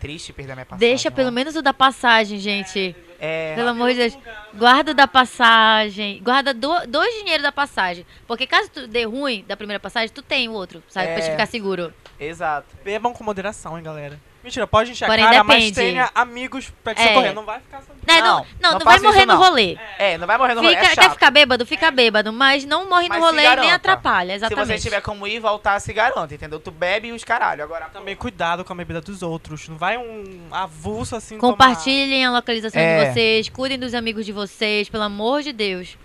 Triste perder a minha passagem. Deixa pelo ó. menos o da passagem, gente. É, Pelo amor de Deus. Guarda o da passagem. Guarda do- dois dinheiros da passagem. Porque caso tu dê ruim da primeira passagem, tu tem o outro, sabe? Pra É. te ficar seguro. exato. Bebam com moderação, hein, galera. Mentira, pode encher a Porém, cara, mas depende. tenha amigos pra te É. socorrer. Não vai ficar. Né, não, Não, não, não não, vai faça isso, morrer no rolê. É, não vai morrer no rolê, Fica- é quer ficar bêbado? Fica bêbado, mas não morre no Mas se rolê e nem atrapalha, Se exatamente. você tiver como ir e voltar, se garanta, entendeu? Tu bebe e os caralho. Agora, Também cuidado com a bebida dos outros. Não vai um avulso assim Compartilhem a localização É. de vocês, cuidem dos amigos de vocês, pelo amor de Deus.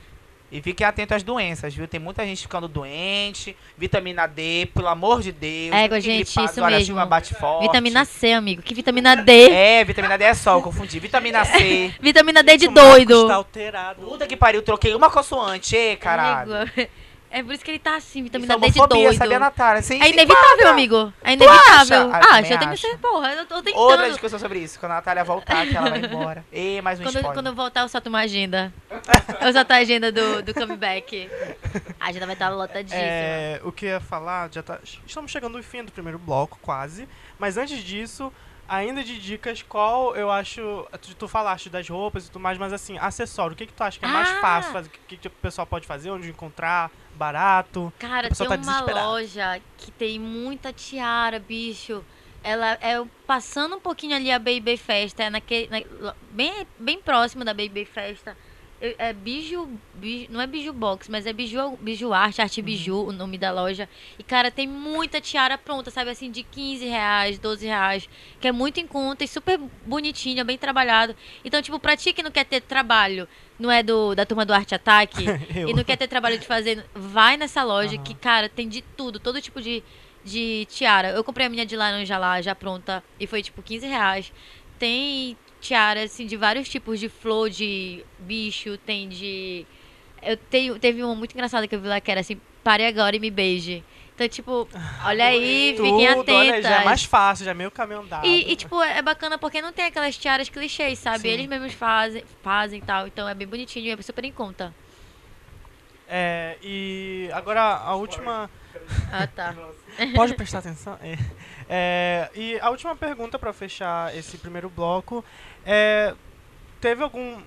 E fiquem atentos às doenças, viu? Tem muita gente ficando doente. Vitamina D, pelo amor de Deus. Égua, fiquem gente, gripados, isso mesmo. bate forte. Vitamina C, amigo. Que vitamina D? É, vitamina D é sol, confundi. Vitamina C. Vitamina D de doido. Tá alterado. Puta que pariu, troquei uma consoante, ê, caralho. Amigo, É por isso que ele tá assim, vitamina é D de doido. sabia, Natália? Sim, É inevitável, amigo. É inevitável. acha? Ah, eu tenho acho. que ser, porra, eu tô tentando. Outra discussão sobre isso. Quando a Natália voltar, que ela vai embora. E mais um Quando, spoiler. quando eu voltar, eu solto uma agenda. eu solto a agenda do, do comeback. A agenda vai estar lotadíssima. É, o que eu ia falar, já tá. Estamos chegando ao fim do primeiro bloco, quase. Mas antes disso, ainda de dicas, qual eu acho. Tu, tu falaste das roupas e tudo mais, mas assim, acessório, o que, que tu acha que é mais Ah! fácil fazer? O que, que o pessoal pode fazer? Onde encontrar? Barato? Cara, tem tá uma loja que tem muita tiara, bicho. Ela é passando um pouquinho ali a Baby Festa, é naquele, na- bem, bem próximo da Baby Festa. É biju, biju- não é biju box, mas é biju, biju arte, arte biju, o nome da loja. E cara, tem muita tiara pronta, sabe assim, de 15 reais, 12 reais, que é muito em conta e super bonitinha, bem trabalhado. Então, tipo, pra ti que não quer ter trabalho, não é do da turma do Arte Ataque, e não quer ter trabalho de fazer, vai nessa loja Aham. que, cara, tem de tudo, todo tipo de, de tiara. Eu comprei a minha de laranja lá, já pronta, e foi tipo 15 reais. Tem tiara, assim, de vários tipos de flor, de bicho, tem de. Eu tenho, teve uma muito engraçada que eu vi lá que era assim, pare agora e me beije. Então, tipo, olha aí, fiquem Tudo, atentas. olha, já é mais fácil, já é meio caminho andado. E, e, tipo, é bacana porque não tem aquelas tiaras clichês, sabe? Sim. Eles mesmos fazem, fazem e tal. Então é bem bonitinho e é super em conta. É, e agora a última. Ah, tá. Pode prestar atenção? É. É, e a última pergunta pra fechar esse primeiro bloco é: teve algum,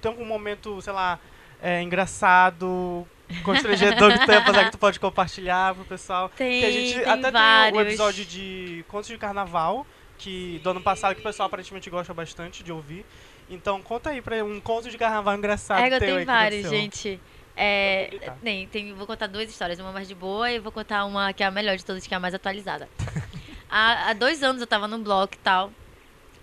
tem algum momento, sei lá, é, engraçado, constrangedor que tu ia passar que tu pode compartilhar pro pessoal? Tem, que a gente tem até tem vários. o episódio de Contos de Carnaval, que do ano passado, que o pessoal aparentemente gosta bastante de ouvir. Então conta aí pra um conto de carnaval engraçado É, eu tenho vários, gente. É, Vou publicar. tem, vou contar duas histórias, uma mais de boa e vou contar uma que é a melhor de todas, que é a mais atualizada. há, há dois anos eu tava num bloco e tal.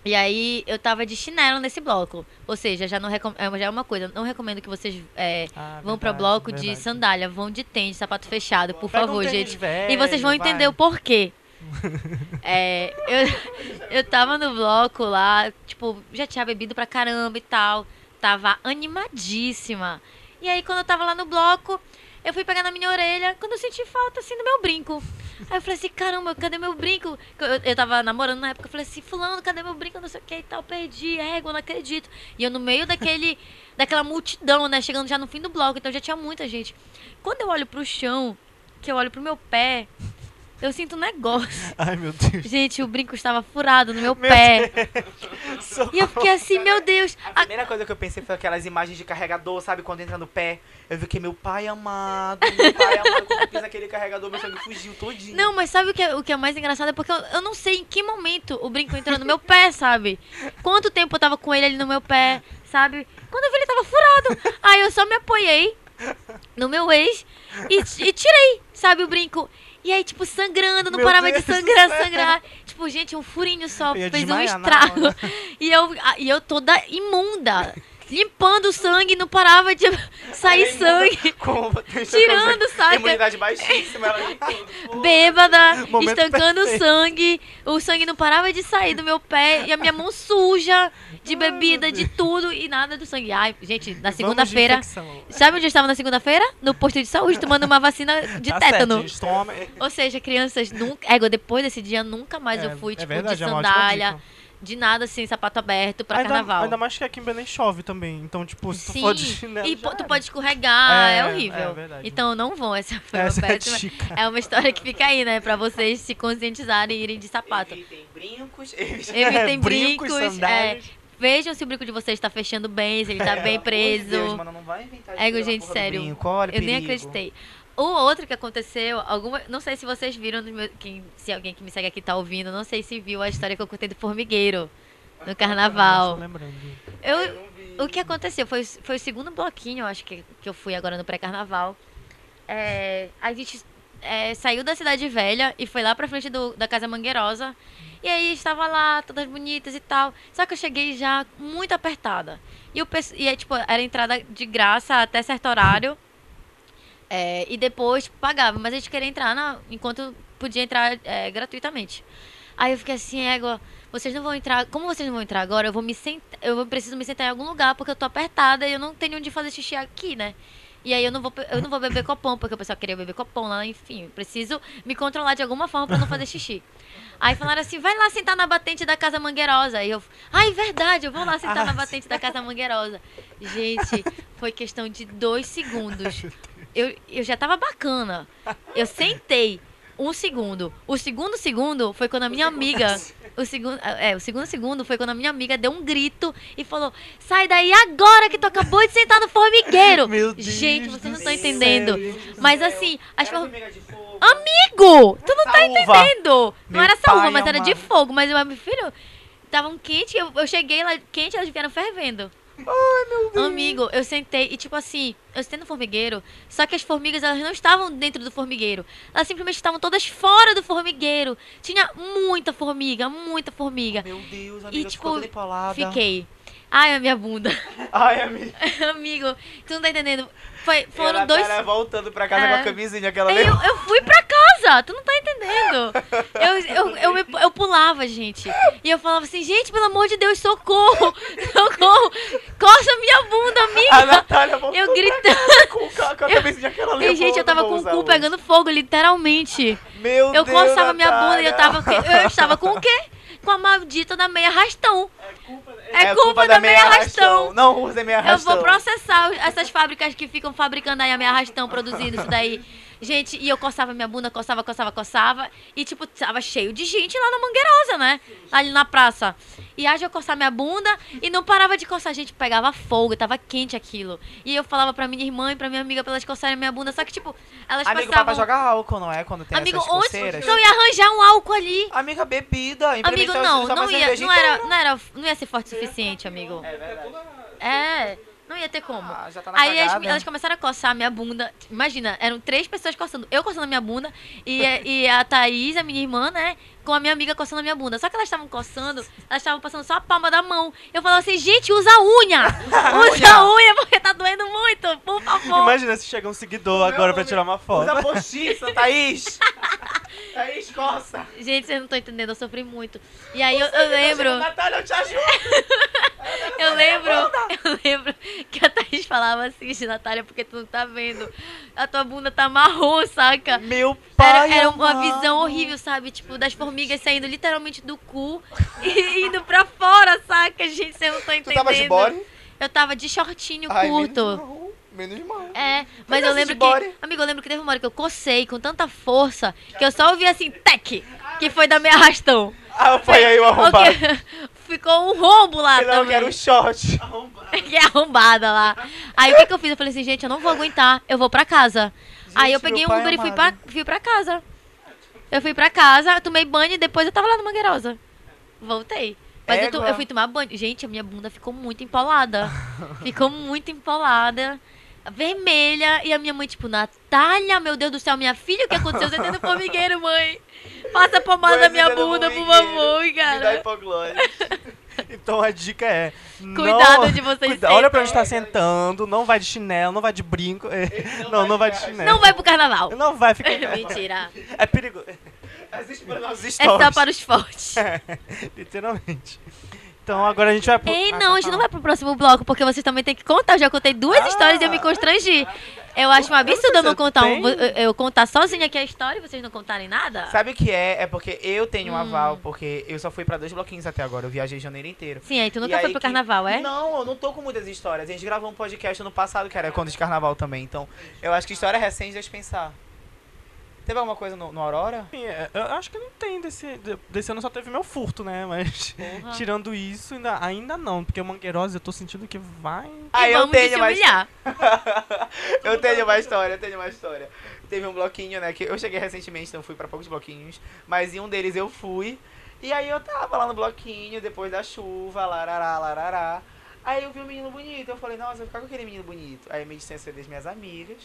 E aí eu tava de chinelo nesse bloco. Ou seja, já, não recom- é, já é uma coisa. Não recomendo que vocês é, Ah, vão pra verdade, bloco de verdade. sandália, vão de tênis, sapato fechado, por Pega um favor, tênis gente. velho, E vocês vão vai. entender o porquê. É, eu, eu tava no bloco lá, tipo, já tinha bebido pra caramba e tal. Tava animadíssima. E aí, quando eu tava lá no bloco, eu fui pegar na minha orelha, quando eu senti falta, assim, do meu brinco. Aí eu falei assim, caramba, cadê meu brinco? Eu, eu tava namorando na época, eu falei assim, fulano, cadê meu brinco? Não sei o que e tal, perdi, égua, não acredito. E eu no meio daquele, daquela multidão, né, chegando já no fim do bloco, então já tinha muita gente. Quando eu olho pro chão, que eu olho pro meu pé, eu sinto um negócio. Ai, meu Deus. Gente, o brinco estava furado no meu pé. Socorro. E eu fiquei assim, meu Deus. A A- primeira coisa que eu pensei foi aquelas imagens de carregador, sabe? Quando entra no pé. Eu vi que meu pai amado, meu pai amado, quando eu fiz aquele carregador, meu sangue fugiu todinho. Não, mas sabe o que é, o que é mais engraçado? É porque eu, eu não sei em que momento o brinco entrou no meu pé, sabe? Quanto tempo eu tava com ele ali no meu pé, sabe? Quando eu vi ele tava furado. Aí eu só me apoiei no meu ex e, e tirei, sabe, o brinco. E aí, tipo, sangrando, não Meu parava Deus de sangrar, sangrar. Tipo, gente, um furinho só fez um estrago. E eu, e eu toda imunda. Limpando o sangue, não parava de sair é sangue. Com, Tirando, saca? Imunidade baixíssima, ela limpando. Bêbada, Momento estancando perfeito. sangue. O sangue não parava de sair do meu pé. E a minha mão suja de bebida, de tudo. E nada do sangue. Ai, gente, na de segunda-feira. Sabe onde eu estava na segunda-feira? No posto de saúde, tomando uma vacina de Tá tétano. certo. Ou seja, crianças nunca. Égua, depois desse dia, nunca mais eu É- fui, é tipo, verdade, de é uma ótima sandália, dica. De nada assim, sapato aberto pra ainda, carnaval. ainda mais que aqui em Belém chove também. Então, tipo, se tu Sim, for de chinelo. e tu pode escorregar, é, É, horrível. é verdade. então não vão, essa foi uma Essa é a péssima. É uma história que fica aí, né? Pra vocês se conscientizarem e irem de sapato. Evitem brincos, evitem... Evitem brincos, brincos, é, vejam se o brinco de vocês está fechando bem, se ele tá bem preso. Deus, mano, não vai inventar de a gente, sério. brinco, olha, Eu nem perigo. acreditei. O outro que aconteceu, alguma, não sei se vocês viram, no meu- quem, se alguém que me segue aqui tá ouvindo, não sei se viu a história que eu contei do formigueiro no carnaval. Eu, Eu o que aconteceu foi, foi o segundo bloquinho, eu acho que, que eu fui agora no pré-carnaval. É, a gente é, saiu da cidade velha e foi lá pra frente do- da Casa Mangueirosa. E aí estava lá, todas bonitas e tal. Só que eu cheguei já muito apertada. E, o, e aí, tipo, era entrada de graça até certo horário. É, e depois pagava. Mas a gente queria entrar na, enquanto podia entrar é, gratuitamente. Aí eu fiquei assim, égua, vocês não vão entrar. Como vocês não vão entrar agora, eu vou me sentar. Eu preciso me sentar em algum lugar, porque eu tô apertada e eu não tenho onde fazer xixi aqui, né? E aí eu não vou, eu não vou beber copão, porque o pessoal queria beber copão lá, enfim. eu Preciso me controlar de alguma forma pra não fazer xixi. Aí falaram assim, vai lá sentar na batente da Casa Mangueirosa. Aí eu, ai, verdade, eu vou lá sentar na batente da Casa Mangueirosa. Gente, foi questão de dois segundos. Eu, eu já tava bacana. Eu sentei um segundo. O segundo segundo foi quando a minha amiga. O segundo, é, o segundo segundo foi quando a minha amiga deu um grito e falou: Sai daí agora que tu acabou de sentar no formigueiro! Meu Deus Gente, vocês não estão entendendo. Mas assim, de fogo. Amigo! Tu não tá entendendo! Não Meu era saúva, mas era de fogo. Mas eu, meu filho, estavam quente, eu, eu cheguei lá quente, elas vieram fervendo. Ai, meu Deus. Amigo, eu sentei e tipo assim, eu sentei no formigueiro, só que as formigas elas não estavam dentro do formigueiro. Elas simplesmente estavam todas fora do formigueiro. Tinha muita formiga, muita formiga. Meu Deus, amiga, E tipo, fiquei. Ai, a minha bunda. Ai, amiga. Amigo, tu não tá entendendo. Foi, foram Ela dois. tá voltando pra casa É. com a camisinha que ela Eu, eu fui pra casa, tu não tá entendendo. Eu, eu, eu, me- eu pulava, gente. E eu falava assim, gente, pelo amor de Deus, socorro! Socorro! Coça minha bunda, A amiga! Natália voltou Eu gritando. com, a camisinha que ela levou. E, gente, eu tava com o cu pegando fogo, literalmente. Meu Eu Deus, coçava minha bunda e eu tava. Natália. Eu estava com o quê? Com a maldita da meia arrastão. É, É culpa da meia arrastão. Não use meia Eu arrastão. vou processar essas fábricas que ficam fabricando aí a meia arrastão, produzindo isso daí. Gente, e eu coçava minha bunda, coçava, coçava, coçava. E, tipo, tava cheio de gente lá na Mangueirosa, né? Ali na praça. E haja eu coçar minha bunda e não parava de coçar. Gente, pegava fogo, tava quente aquilo. E eu falava pra minha irmã e pra minha amiga pra elas coçarem minha bunda. Só que, tipo, elas Amigo, passavam... pra jogar álcool, não é? Quando tem Amigo, essas onde coceiras. eu ia arranjar um álcool ali? Amiga, bebida. Amigo, não, não ia, não era, não era, não ia ser forte o suficiente, amigo. É verdade. É, Não ia ter como. Ah, tá Aí as- cagada. elas começaram a coçar a minha bunda. Imagina, eram três pessoas coçando. Eu coçando a minha bunda e, e a Thaís, a minha irmã, né? Com a minha amiga coçando a minha bunda. Só que elas estavam coçando, elas estavam passando só a palma da mão. Eu falava assim, gente, usa a unha! Usa a unha, porque tá doendo muito, por favor. Imagina se chega um seguidor agora pra tirar uma foto. Usa postiça, Thaís. Thaís, coça. Gente, vocês não estão entendendo, eu sofri muito. E aí eu, eu lembro. Natália, eu te ajudo. Eu lembro, eu lembro que a Thaís falava assim, de Natália, porque tu não tá vendo. A tua bunda tá marrom, saca? Meu Era, pai era uma amado. visão horrível, sabe? Tipo, das formigas saindo literalmente do cu e indo pra fora, saca? Gente, vocês não estão Tu entendendo. tava de body? Eu tava de shortinho Ai, curto. Menos mal. Menos mal. É, mas Mas eu lembro que. body? Amigo, eu lembro que teve uma hora que eu cocei com tanta força que eu só ouvi assim, tec! Que foi da minha arrastão. Ah, foi aí o arrombado. Ficou um rombo lá Eu não também. quero um short. que é arrombada lá. Aí o que, que eu fiz? Eu falei assim, gente, eu não vou aguentar, eu vou pra casa. Aí eu Gente, peguei um pai Uber e fui pra, fui pra casa. Eu fui pra casa, tomei banho e depois eu tava lá no Mangueirosa. Voltei. Mas eu, to- eu fui tomar banho. Gente, a minha bunda ficou muito empolada. ficou muito empolada. Vermelha. E a minha mãe, tipo, Natália, meu Deus do céu, minha filha, o que aconteceu? Você tem no formigueiro, mãe. Passa a pomada na minha bunda, por favor, Me dá cara. hipoglose. Então a dica é. Cuidado não- de vocês cuida- Olha pra onde tá sentando, não vai de chinelo, não vai de brinco. é, Não, não vai de chinelo. Não vai pro carnaval. Não vai ficar. Mentira. É perigoso. Assiste para nossos É só para os fortes. Literalmente. Então agora a gente vai pro. Ei, Ah, não, tá, a gente tá. não vai pro próximo bloco, porque vocês também têm que contar. Eu já contei duas histórias e eu me constrangi. Eu acho um absurdo eu não contar um, eu, contar sozinha aqui a história e vocês não contarem nada. Sabe o que é? É porque eu tenho um Hum. aval, porque eu só fui pra dois bloquinhos até agora. Eu viajei janeiro inteiro. Sim, aí tu E nunca aí foi pro que- carnaval, é? Não, eu não tô com muitas histórias. A gente gravou um podcast ano passado, que era quando de carnaval também. Então, eu acho que história recente, deixa eu pensar. Teve alguma coisa no, no Aurora? Sim, é, Eu acho que não tem desse. de- Desse ano só teve meu furto, né? Mas. Porra. Tirando isso, ainda, ainda não. Porque o Mangueirose eu tô sentindo que vai. Ah, e eu tenho mais. eu tenho uma história, eu tenho uma história. Teve um bloquinho, né? Que eu cheguei recentemente, então fui pra poucos bloquinhos. Mas em um deles eu fui. E aí eu tava lá no bloquinho, depois da chuva, larará, larará. Aí eu vi um menino bonito, eu falei, nossa, eu vou ficar com aquele menino bonito. Aí eu me distanciei das minhas amigas.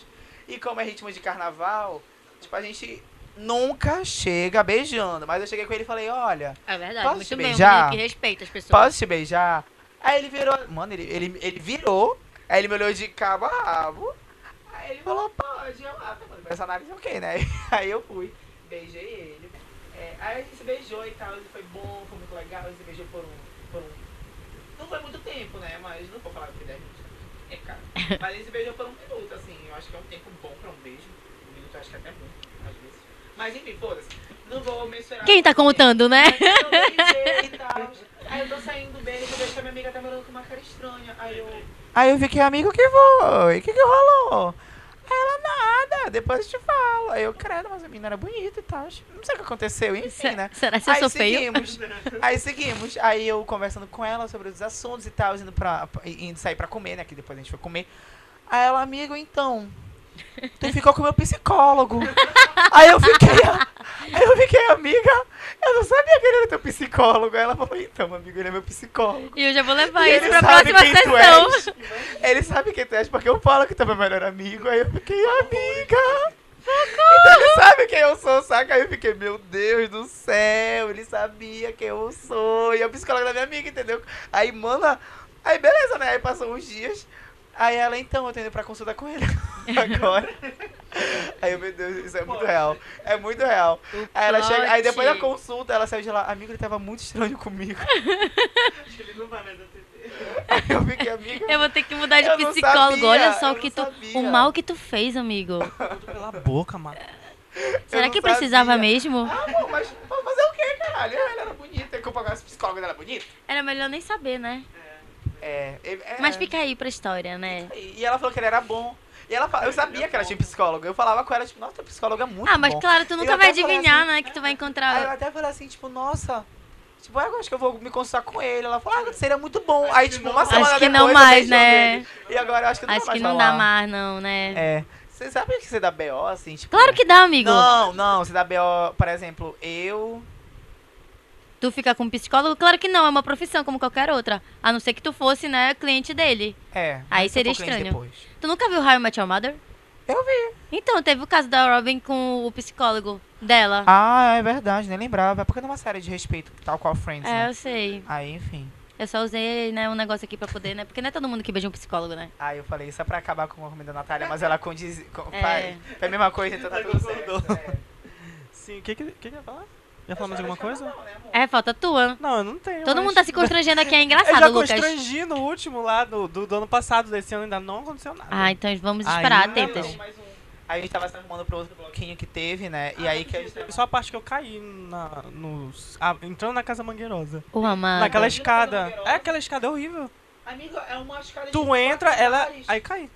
E como é ritmo de carnaval, tipo, a gente nunca chega beijando. Mas eu cheguei com ele e falei, olha, É verdade, Posso muito te beijar? menino que respeita as pessoas. Posso te beijar? Aí ele virou. Mano, ele, ele, ele virou. Aí ele me olhou de cabo a rabo. Aí ele falou, pode. Eu, ah, mano, essa nariz é ok, né? Aí eu fui, beijei ele. É, aí a gente se beijou e tal, e foi bom, foi muito legal. A gente se beijou por um. Por um não foi muito tempo, né? Mas não vou falar que 10 minutos. É, cara. Mas a gente se beijou por um minuto, assim. Eu acho que é um tempo bom pra um beijo. Eu acho que é até bom, às vezes. Mas enfim, foda-se. Não vou mencionar. Quem tá contando, né? Aí eu beijei tal. Aí eu tô saindo bem, eu que a minha amiga tá me olhando com uma cara estranha. Aí eu. Aí eu fiquei, amigo, o que foi? O que que rolou? Aí ela, nada, depois eu te falo. Aí eu, credo, mas a menina era bonita e tal. Não sei o que aconteceu, enfim, né? Será que eu aí sou feio? seguimos. Aí seguimos. Aí eu conversando com ela sobre os assuntos e tal, indo, pra, indo sair pra comer, né? Que depois a gente foi comer. Aí ela, amigo, então. Tu ficou com o meu psicólogo. aí eu fiquei. Aí eu fiquei, amiga. Eu não sabia que ele era teu psicólogo. Aí ela falou, então, amigo, ele é meu psicólogo. E eu já vou levar ele pra próxima quem tu sessão. és. Ele sabe quem tu és, porque eu falo que tu é meu melhor amigo. Aí eu fiquei, amiga. Então ele sabe quem eu sou, saca? Aí eu fiquei, meu Deus do céu, ele sabia quem eu sou. E é o psicólogo da minha amiga, entendeu? Aí, mana. Aí, beleza, né? Aí passou uns dias. Aí ela, então, eu tô indo pra consulta com ele agora. Aí eu, meu Deus, isso é muito real. É muito real. Aí ela chega. Aí depois da consulta, ela saiu de lá. Amigo, ele tava muito estranho comigo. Acho que ele não vai mais atender. Aí eu fiquei, amiga. Eu vou ter que mudar de psicólogo. sabia, Olha só o que tu. sabia. O mal que tu fez, amigo. Tudo pela boca, mano. Será que precisava sabia. mesmo? Ah, pô, mas pra fazer o quê, caralho? Ela era bonita. É que eu pagasse psicóloga dela bonita? Era melhor nem saber, né? É. é, é. Mas fica aí pra história, né? E ela falou que ele era bom. E ela, eu sabia que ela tinha psicólogo. Eu falava com ela, tipo, nossa, teu psicólogo é muito Ah, mas bom. claro, tu Eu nunca vai adivinhar, assim, né? Que tu vai Aí eu encontrar. até falei assim, tipo, nossa. Tipo, eu acho que eu vou me consultar com ele. Ela falou, ah, seria muito bom. Aí, tipo, uma semana Acho que depois, não mais, né? E agora eu acho que não Acho vai que mais não dá rolar. mais, não, né? É. Você sabe que você dá BO, assim, tipo... Claro que dá, amigo. Não, não, você dá BO, por exemplo, eu. Tu ficar com um psicólogo? Claro que não, é uma profissão como qualquer outra. A não ser que tu fosse, né, cliente dele. É. Aí seria estranho. Depois. Tu nunca viu How I Met Your Mother? Eu vi. Então, teve o caso da Robin com o psicólogo dela. Ah, é verdade, nem lembrava. É porque não é uma série de respeito, tal qual Friends, é, né? eu sei. Aí, enfim. Eu só usei, né, um negócio aqui pra poder, né? Porque não é todo mundo que beija um psicólogo, né? Aí eu falei, isso é pra acabar com o argumento da Natália, mas ela condiz. Com, É. faz- a mesma coisa, então tá tudo certo. É. Sim, o que, que, que que ia falar? Ia falar mais alguma coisa? É, falta tua. Não, eu não tenho. Todo mas- mundo tá se constrangendo aqui, é Eu engraçado, já Lucas. constrangi no último lá do, do, do ano passado, desse ano ainda não aconteceu nada. Ah, então vamos esperar, Ainda não. Um. Aí a gente tava se arrumando pro outro bloquinho que teve, né? E aí que a gente. Só a parte que eu caí na, nos, ah, entrando na casa mangueirosa. O amado. Naquela escada. É aquela escada horrível. Amigo, é uma escada de Tu entra, ela. Aí caí.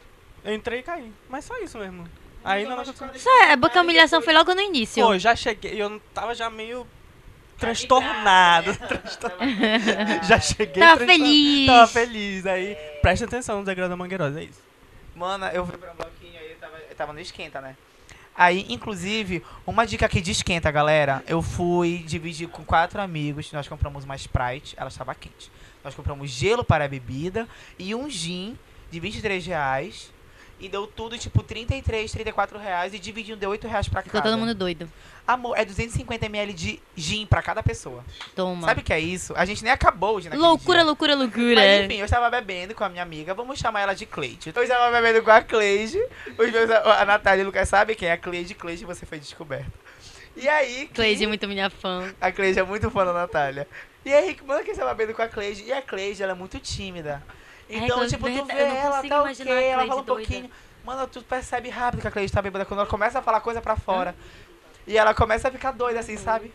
Eu entrei e caí. Mas só isso mesmo. Aí não é de Isso é, é porque a humilhação foi logo no início. Pô, já cheguei. Eu tava já meio transtornado. transtornado. já cheguei Tava feliz. Tava feliz. Aí, presta atenção no degrau da mangueirosa, é isso. Mano, eu fui pra um bloquinho aí, eu tava, eu tava no esquenta, né? Aí, inclusive, uma dica aqui de esquenta, galera. Eu fui dividir com quatro amigos. Nós compramos uma Sprite, ela estava quente. Nós compramos gelo para a bebida e um gin de 23 reais. E deu tudo, tipo, 33, 34 reais. E dividindo deu 8 reais pra Ficou cada. todo mundo doido. Amor, é 250ml de gin pra cada pessoa. Toma. Sabe o que é isso? A gente nem acabou naquele loucura, dia. loucura, loucura. Mas enfim, eu estava bebendo com a minha amiga, vamos chamar ela de Cleide. Eu estava bebendo com a Cleide. Os meus, a Natália e o Lucas sabem quem é a Cleide. Cleide, você foi descoberta. E aí. que- Cleide, muito minha fã. A Cleide é muito fã da Natália. E aí, mano, que estava bebendo com a Cleide. E a Cleide, ela é muito tímida. Então, Cleide, tipo, tu vê não ela, tá ok, ela fala um doida. pouquinho. Mano, tu percebe rápido que a Cleide tá bêbada quando ela começa a falar coisa pra fora. E ela começa a ficar doida, assim, sabe?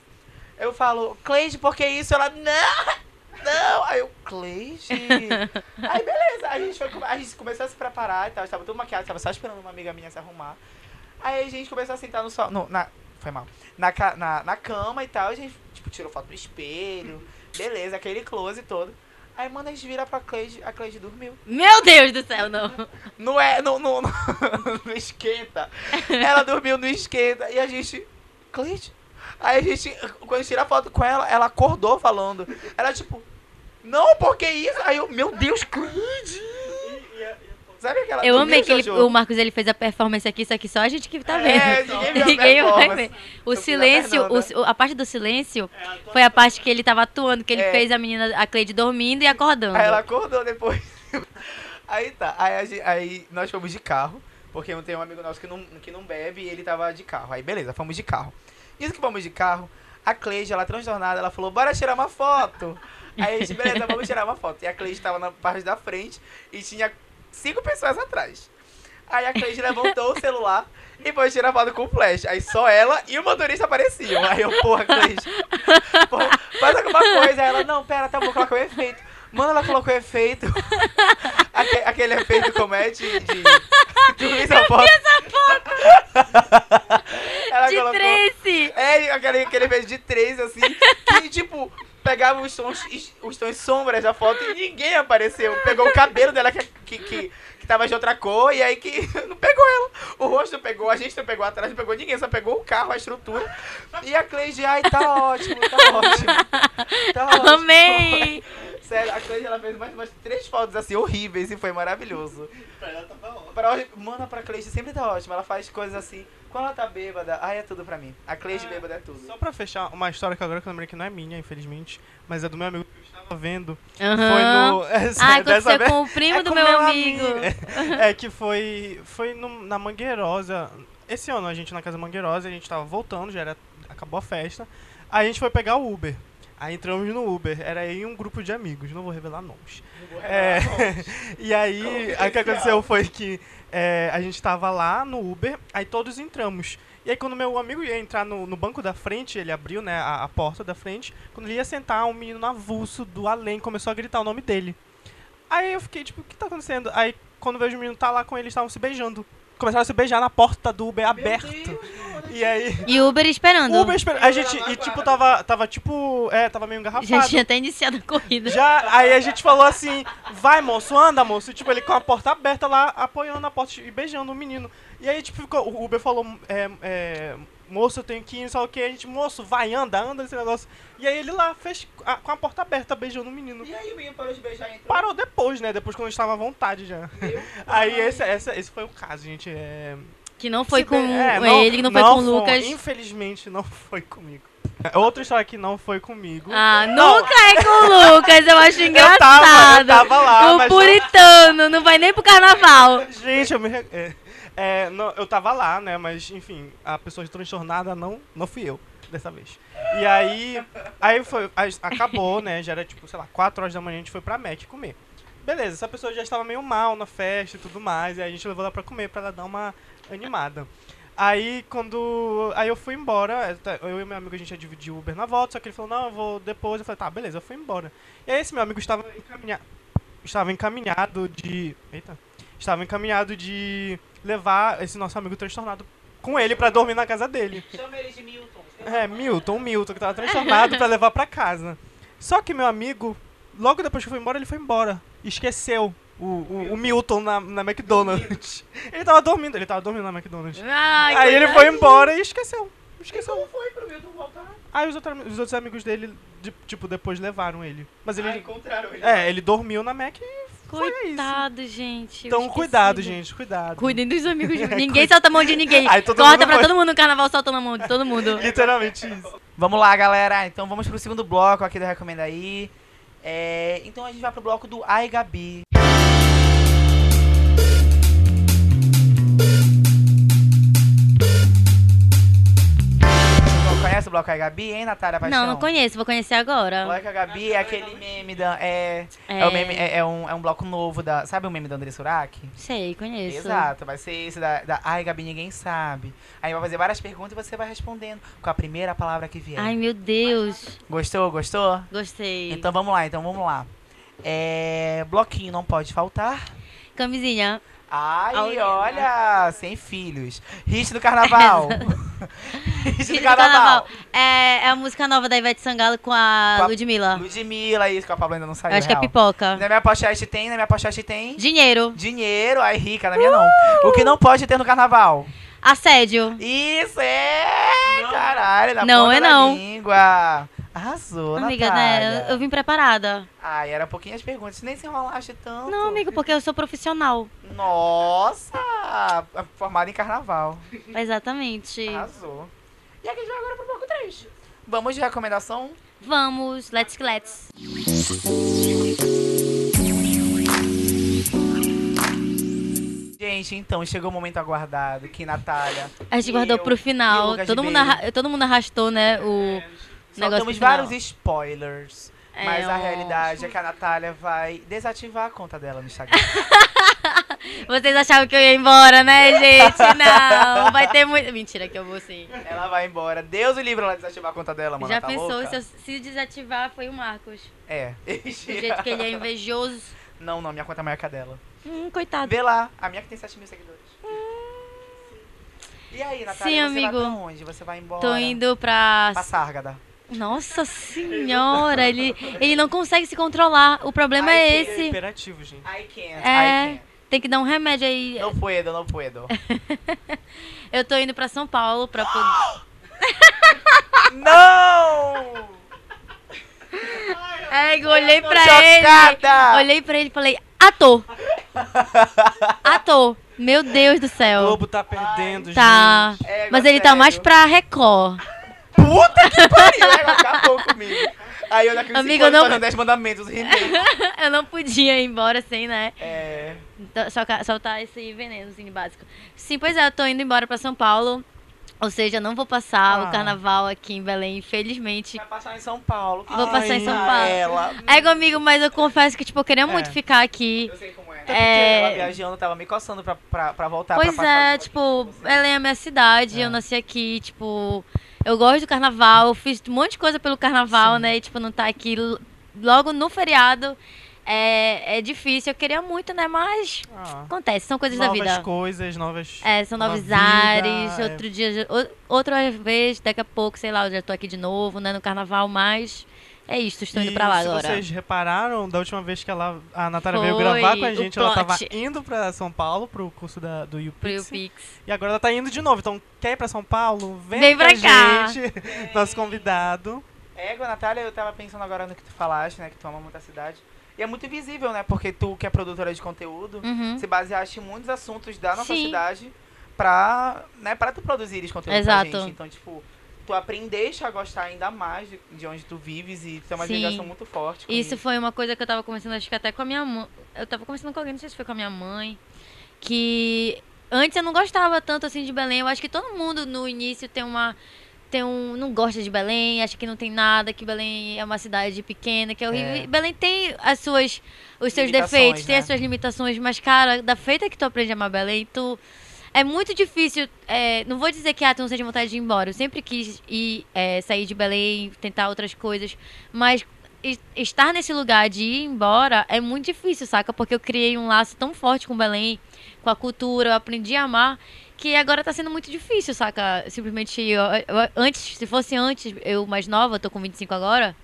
Eu falo, Cleide, por que isso? Ela, não! Não! Aí eu, Cleide. Aí beleza, a gente, foi, a gente começou a se preparar e tal. Estava tudo maquiado, estava só esperando uma amiga minha se arrumar. Aí a gente começou a sentar no sol. No, na, foi mal. Na, na, na cama e tal. A gente, tipo, tirou foto no espelho. Beleza, aquele close todo. Aí, mano, a gente vira pra Cleide, a Cleide dormiu. Meu Deus do céu, não. Não é, no, no, no, no esquenta. Ela dormiu no esquenta e a gente. Cleide? Aí a gente, quando a gente tira a foto com ela, ela acordou falando. Ela tipo, não, por que isso? Aí eu, meu Deus, Cleide! Sabe aquela Eu amei que ele, o Marcos ele fez a performance aqui, isso aqui só a gente que tá É, vendo. ninguém viu a Ninguém vai ver. O Eu silêncio, o, a parte do silêncio foi a parte que ele tava atuando, que ele É. fez a menina, a Cleide dormindo e acordando. Aí ela acordou depois. Aí tá, aí, aí nós fomos de carro, porque tem um amigo nosso que não, que não bebe e ele tava de carro. Aí beleza, fomos de carro. Isso que fomos de carro, a Cleide, ela transtornada, ela falou, bora tirar uma foto. Aí a gente, beleza, vamos tirar uma foto. E a Cleide tava na parte da frente e tinha cinco pessoas atrás. Aí a Cleide levantou o celular e foi tirar foto com o flash. Aí só ela e o motorista apareciam. Aí eu, porra, Cleide, porra, faz alguma coisa. Aí ela, não, pera, tá bom, coloca o efeito. Mano, ela colocou o efeito. Aque- aquele efeito como é de. de... Tu viu essa foto? ela de colocou. Tracy! É, aquele, aquele efeito de três, assim, que tipo. Pegava os tons, os tons sombras da foto e ninguém apareceu. Pegou o cabelo dela que, que, que, que tava de outra cor e aí que não pegou ela. O rosto não pegou, a gente não pegou atrás, não pegou ninguém, só pegou o carro, a estrutura. E a Cleide, ai, tá ótimo, tá ótimo. Tá ótimo. Amei! Sério, a Cleide ela fez mais umas três fotos assim horríveis e foi maravilhoso. Pra, mano, pra Cleide sempre tá ótimo. Ela faz coisas assim. Quando ela tá bêbada, ai é tudo pra mim. A Cleide bêbada é tudo. Só pra fechar, uma história que agora que eu lembrei que não é minha, infelizmente, mas é do meu amigo que eu estava vendo. Foi Aham. no. Ah, dessa aconteceu vez- com o primo é do meu amigo. É que foi. Foi no- na Mangueirosa. Esse ano a gente na casa Mangueirosa, a gente tava voltando, já era. Acabou a festa. Aí a gente foi pegar o Uber. Aí entramos no Uber. Era aí um grupo de amigos, não vou revelar nomes. É, e aí, o que aconteceu foi que é, a gente tava lá no Uber, aí todos entramos. E aí quando meu amigo ia entrar no, no banco da frente, ele abriu né, a, a porta da frente, quando ele ia sentar, um menino avulso do além começou a gritar o nome dele. Aí eu fiquei, tipo, o que tá acontecendo? Aí quando vejo o menino tá lá com ele, eles estavam se beijando. Começaram a se beijar na porta do Uber aberto. E aí. E o Uber esperando. O Uber esper- A gente. E tipo, tava, tava tipo. É, tava meio engarrafado. Já tinha até iniciado a corrida. Já, aí a gente falou assim, vai moço, anda moço. E, tipo, ele com a porta aberta lá, apoiando a porta e beijando o menino. E aí, tipo, ficou, o Uber falou, é, é, moço, eu tenho que ir, só o que, a gente, moço, vai, anda, anda esse negócio. E aí ele lá fez a- com a porta aberta, beijando o menino. E aí o menino parou de beijar e entrou. Parou depois, né? Depois quando estava à vontade já. Aí esse, esse, esse foi o caso, gente. É... Que não foi Se com é, ele, que não foi com o Lucas. Infelizmente, não foi comigo. É Outra história que não foi comigo. Ah, nunca é com o Lucas, eu acho eu engraçado. tava, eu tava lá, o puritano, não vai nem pro carnaval. Gente, eu me. É, é, não, eu tava lá, né? Mas, enfim, a pessoa transtornada não, não fui eu dessa vez. E aí. Aí foi. Acabou, né? Já era tipo, sei lá, 4 horas da manhã a gente foi pra Mac comer. Beleza, essa pessoa já estava meio mal na festa e tudo mais. E aí a gente levou ela pra comer pra ela dar uma animada. Aí quando. Aí eu fui embora. Eu e meu amigo a gente ia dividir o Uber na volta, só que ele falou, não, eu vou depois. Eu falei, tá, beleza, eu fui embora. E aí esse meu amigo estava encaminhado. Estava encaminhado de. Eita. Estava encaminhado de levar esse nosso amigo transtornado com ele pra dormir na casa dele. Chama ele de Milton. É, Milton, Milton, que tava transtornado pra levar pra casa. Só que meu amigo, logo depois que fui embora, ele foi embora. Esqueceu o, o, o Milton na, na McDonald's. Ele tava dormindo, ele tava dormindo na McDonald's. Ai, Aí ele foi embora e esqueceu. Esqueceu. Como foi pro Milton voltar? Aí os, outros os outros amigos dele, de- tipo, depois levaram ele. Mas ele. Ah, encontraram ele. É, ele dormiu na Mac e foi isso. Coitado, gente. eu Então, esqueci. cuidado, gente, cuidado. Cuidem dos amigos. de- Ninguém solta a mão de ninguém. Aí todo Corta mundo pra foi. todo mundo no carnaval soltando a mão de todo mundo. Literalmente isso. Vamos lá, galera. Então vamos pro segundo bloco aqui do Recomenda aí. É, então a gente vai pro bloco do Ai Gabi. Conhece o bloco Ai Gabi, hein, Natália Paixão? Não, não conheço, vou conhecer O agora. bloco Ai Gabi é aquele meme da. É, é. o meme, é, é um, é um bloco novo da. Sabe o meme da André Surak? Sei, conheço. Exato, vai ser esse da, da Ai Gabi Ninguém Sabe. Aí vai fazer várias perguntas e você vai respondendo com a primeira palavra que vier. Ai, meu Deus. Gostou? Gostou? Gostei. Então vamos lá, então vamos lá. É, bloquinho não pode faltar. Camisinha. Ai, Olha. olha, sem filhos. Hit do carnaval. Hit do carnaval. É, é a música nova da Ivete Sangalo com a Com a- Ludmilla. Ludmilla, isso que a Pablo ainda não saiu. Eu acho que é real. pipoca. Na minha pochete tem, na minha pochete tem. Dinheiro. Dinheiro, ai rica, na minha não. O que não pode ter no carnaval? Assédio. Isso é! Caralho, na Não ponta é da não. língua. Arrasou, Amiga, Natália. né? Eu, eu vim preparada. Ai, era pouquinhas perguntas. Nem se enrolaste tanto. Não, amigo, porque eu sou profissional. Nossa! Formada em carnaval. Exatamente. Arrasou. E aqui a gente vai agora pro bloco 3. Vamos de recomendação? Vamos, let's let's. Gente, então, chegou o momento aguardado que Natália. A gente eu guardou pro e final. Todo mundo, arra- todo mundo arrastou, né? O Soltamos final. vários spoilers. É, mas a ó. realidade é que a Natália vai desativar a conta dela no Instagram. Vocês achavam que eu ia embora, né, gente? Não, vai ter muito. Mentira, que eu vou sim. ela vai embora. Deus o livre ela desativar a conta dela, mano. Já tá pensou louca? se, eu- se desativar foi o Marcos? É. Do jeito que ele é invejoso. Não, não, minha conta é maior que a dela. Hum, coitado. Vê lá, a minha que tem 7 mil seguidores. E aí, Natália, Sim, você amigo. vai pra onde? Você vai embora? Tô indo pra. Pra Sárgada. Nossa senhora, ele, ele não consegue se controlar. O problema Ai, é Ele é esse. hiperativo, gente. I can't, É. I can't. Tem que dar um remédio aí. Não puedo, não puedo. Eu tô indo pra São Paulo pra poder. não! É, eu olhei pra chocada! ele. Olhei pra ele e falei, ator. Ator. Meu Deus do O céu. Globo tá perdendo, Tá. gente. É, Mas ele tá sério. mais pra Record. Puta que pariu! Ela acabou comigo. Aí eu naquele Amigo, anos eu não- fazendo 10 mandamentos. Eu não podia ir embora sem, né? É... Então, Soltar, soltar esse venenozinho básico. Sim, pois é, eu tô indo embora pra São Paulo. Ou seja, não vou passar Ah. o carnaval aqui em Belém, infelizmente. Vai passar em São Paulo. Vou passar em São Paulo. Ela. É, amigo, mas eu confesso que, tipo, eu queria muito É. ficar aqui. Eu sei como é. É. Ela viajando, tava me coçando pra, pra, pra voltar Pois pra é, tipo, Belém é a minha cidade, É. eu nasci aqui, tipo, eu gosto do carnaval, fiz um monte de coisa pelo carnaval, Sim. né? E, tipo, não tá aqui logo no feriado é, é difícil. Eu queria muito, né? Mas Ah. acontece, são coisas Novas da vida. coisas, novas... É, são novos vida, ares, é. outro dia, outra vez, daqui a pouco, sei lá, eu já tô aqui de novo, né, no carnaval, mas É isso, estou indo E pra lá se agora. vocês repararam, da última vez que ela, a Natália veio Foi gravar com a o gente, ela tava plot. indo pra São Paulo, pro curso da, do Pro UPix. Pix. E agora ela tá indo de novo. Então, quer ir pra São Paulo? Vem, Vem pra cá. gente. Nosso convidado. Égua, Natália, eu tava pensando agora no que tu falaste, né? Que tu ama muito a cidade. E é muito visível, né? Porque tu, que é produtora de conteúdo, Uhum. se baseaste em muitos assuntos da nossa Sim. cidade pra, né, pra tu produzires conteúdo Exato. pra gente. Então, tipo, tu aprendeste a gostar ainda mais de, de onde tu vives e tem uma Sim. ligação muito forte com Isso foi uma coisa que eu tava conversando, acho que até com a minha mãe. Eu tava conversando com alguém, não sei se foi com a minha mãe. Que antes eu não gostava tanto assim de Belém. Eu acho que todo mundo no início tem uma. Tem um, não gosta de Belém, acha que não tem nada, que Belém é uma cidade pequena, que é horrível. É. Belém tem as suas, os seus Limitações, defeitos, tem né? as suas limitações, mas, cara, da feita que tu aprende a amar Belém, tu. É muito difícil. é, não vou dizer que ah, tu não sente vontade de ir embora. Eu sempre quis ir, é, sair de Belém, tentar outras coisas. Mas es- estar nesse lugar de ir embora é muito difícil, saca? Porque eu criei um laço tão forte com Belém, com a cultura, eu aprendi a amar, que agora tá sendo muito difícil, saca? Simplesmente, eu- eu- antes, se fosse antes, eu mais nova, tô com 25 agora.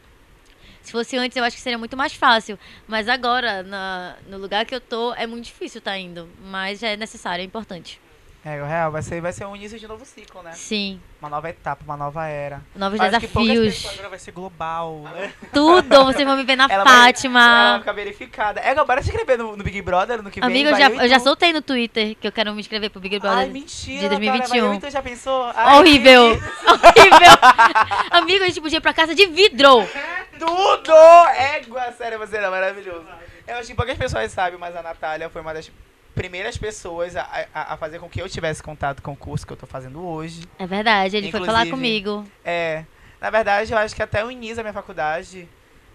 Se fosse antes, eu acho que seria muito mais fácil. Mas agora, na- no lugar que eu tô, é muito difícil tá indo. Mas é necessário, é importante. É, o real, vai ser, vai ser um início de novo ciclo, né? Sim. Uma nova etapa, uma nova era. Novos Acho que poucas desafios. pessoas Agora vai ser global. né? Tudo. Vocês vão me ver na Ela vai, ela vai Fátima. ficar verificada. É, bora se inscrever no, no Big Brother no que vem. Amiga, eu já, eu já soltei no Twitter que eu quero me inscrever pro Big Brother. Ai, mentira, de Natália, 2021. Mas eu e tu já pensou? Ai, Horrível. que- Horrível. Amigo, a gente podia ir pra casa de vidro. Tudo! Égua, sério, você era maravilhoso. Eu acho que poucas pessoas sabem, mas a Natália foi uma das primeiras pessoas a, a, a fazer com que eu tivesse contato com o curso que eu tô fazendo hoje. É verdade, ele foi falar Inclusive, comigo. É, na verdade, eu acho que até o início da minha faculdade,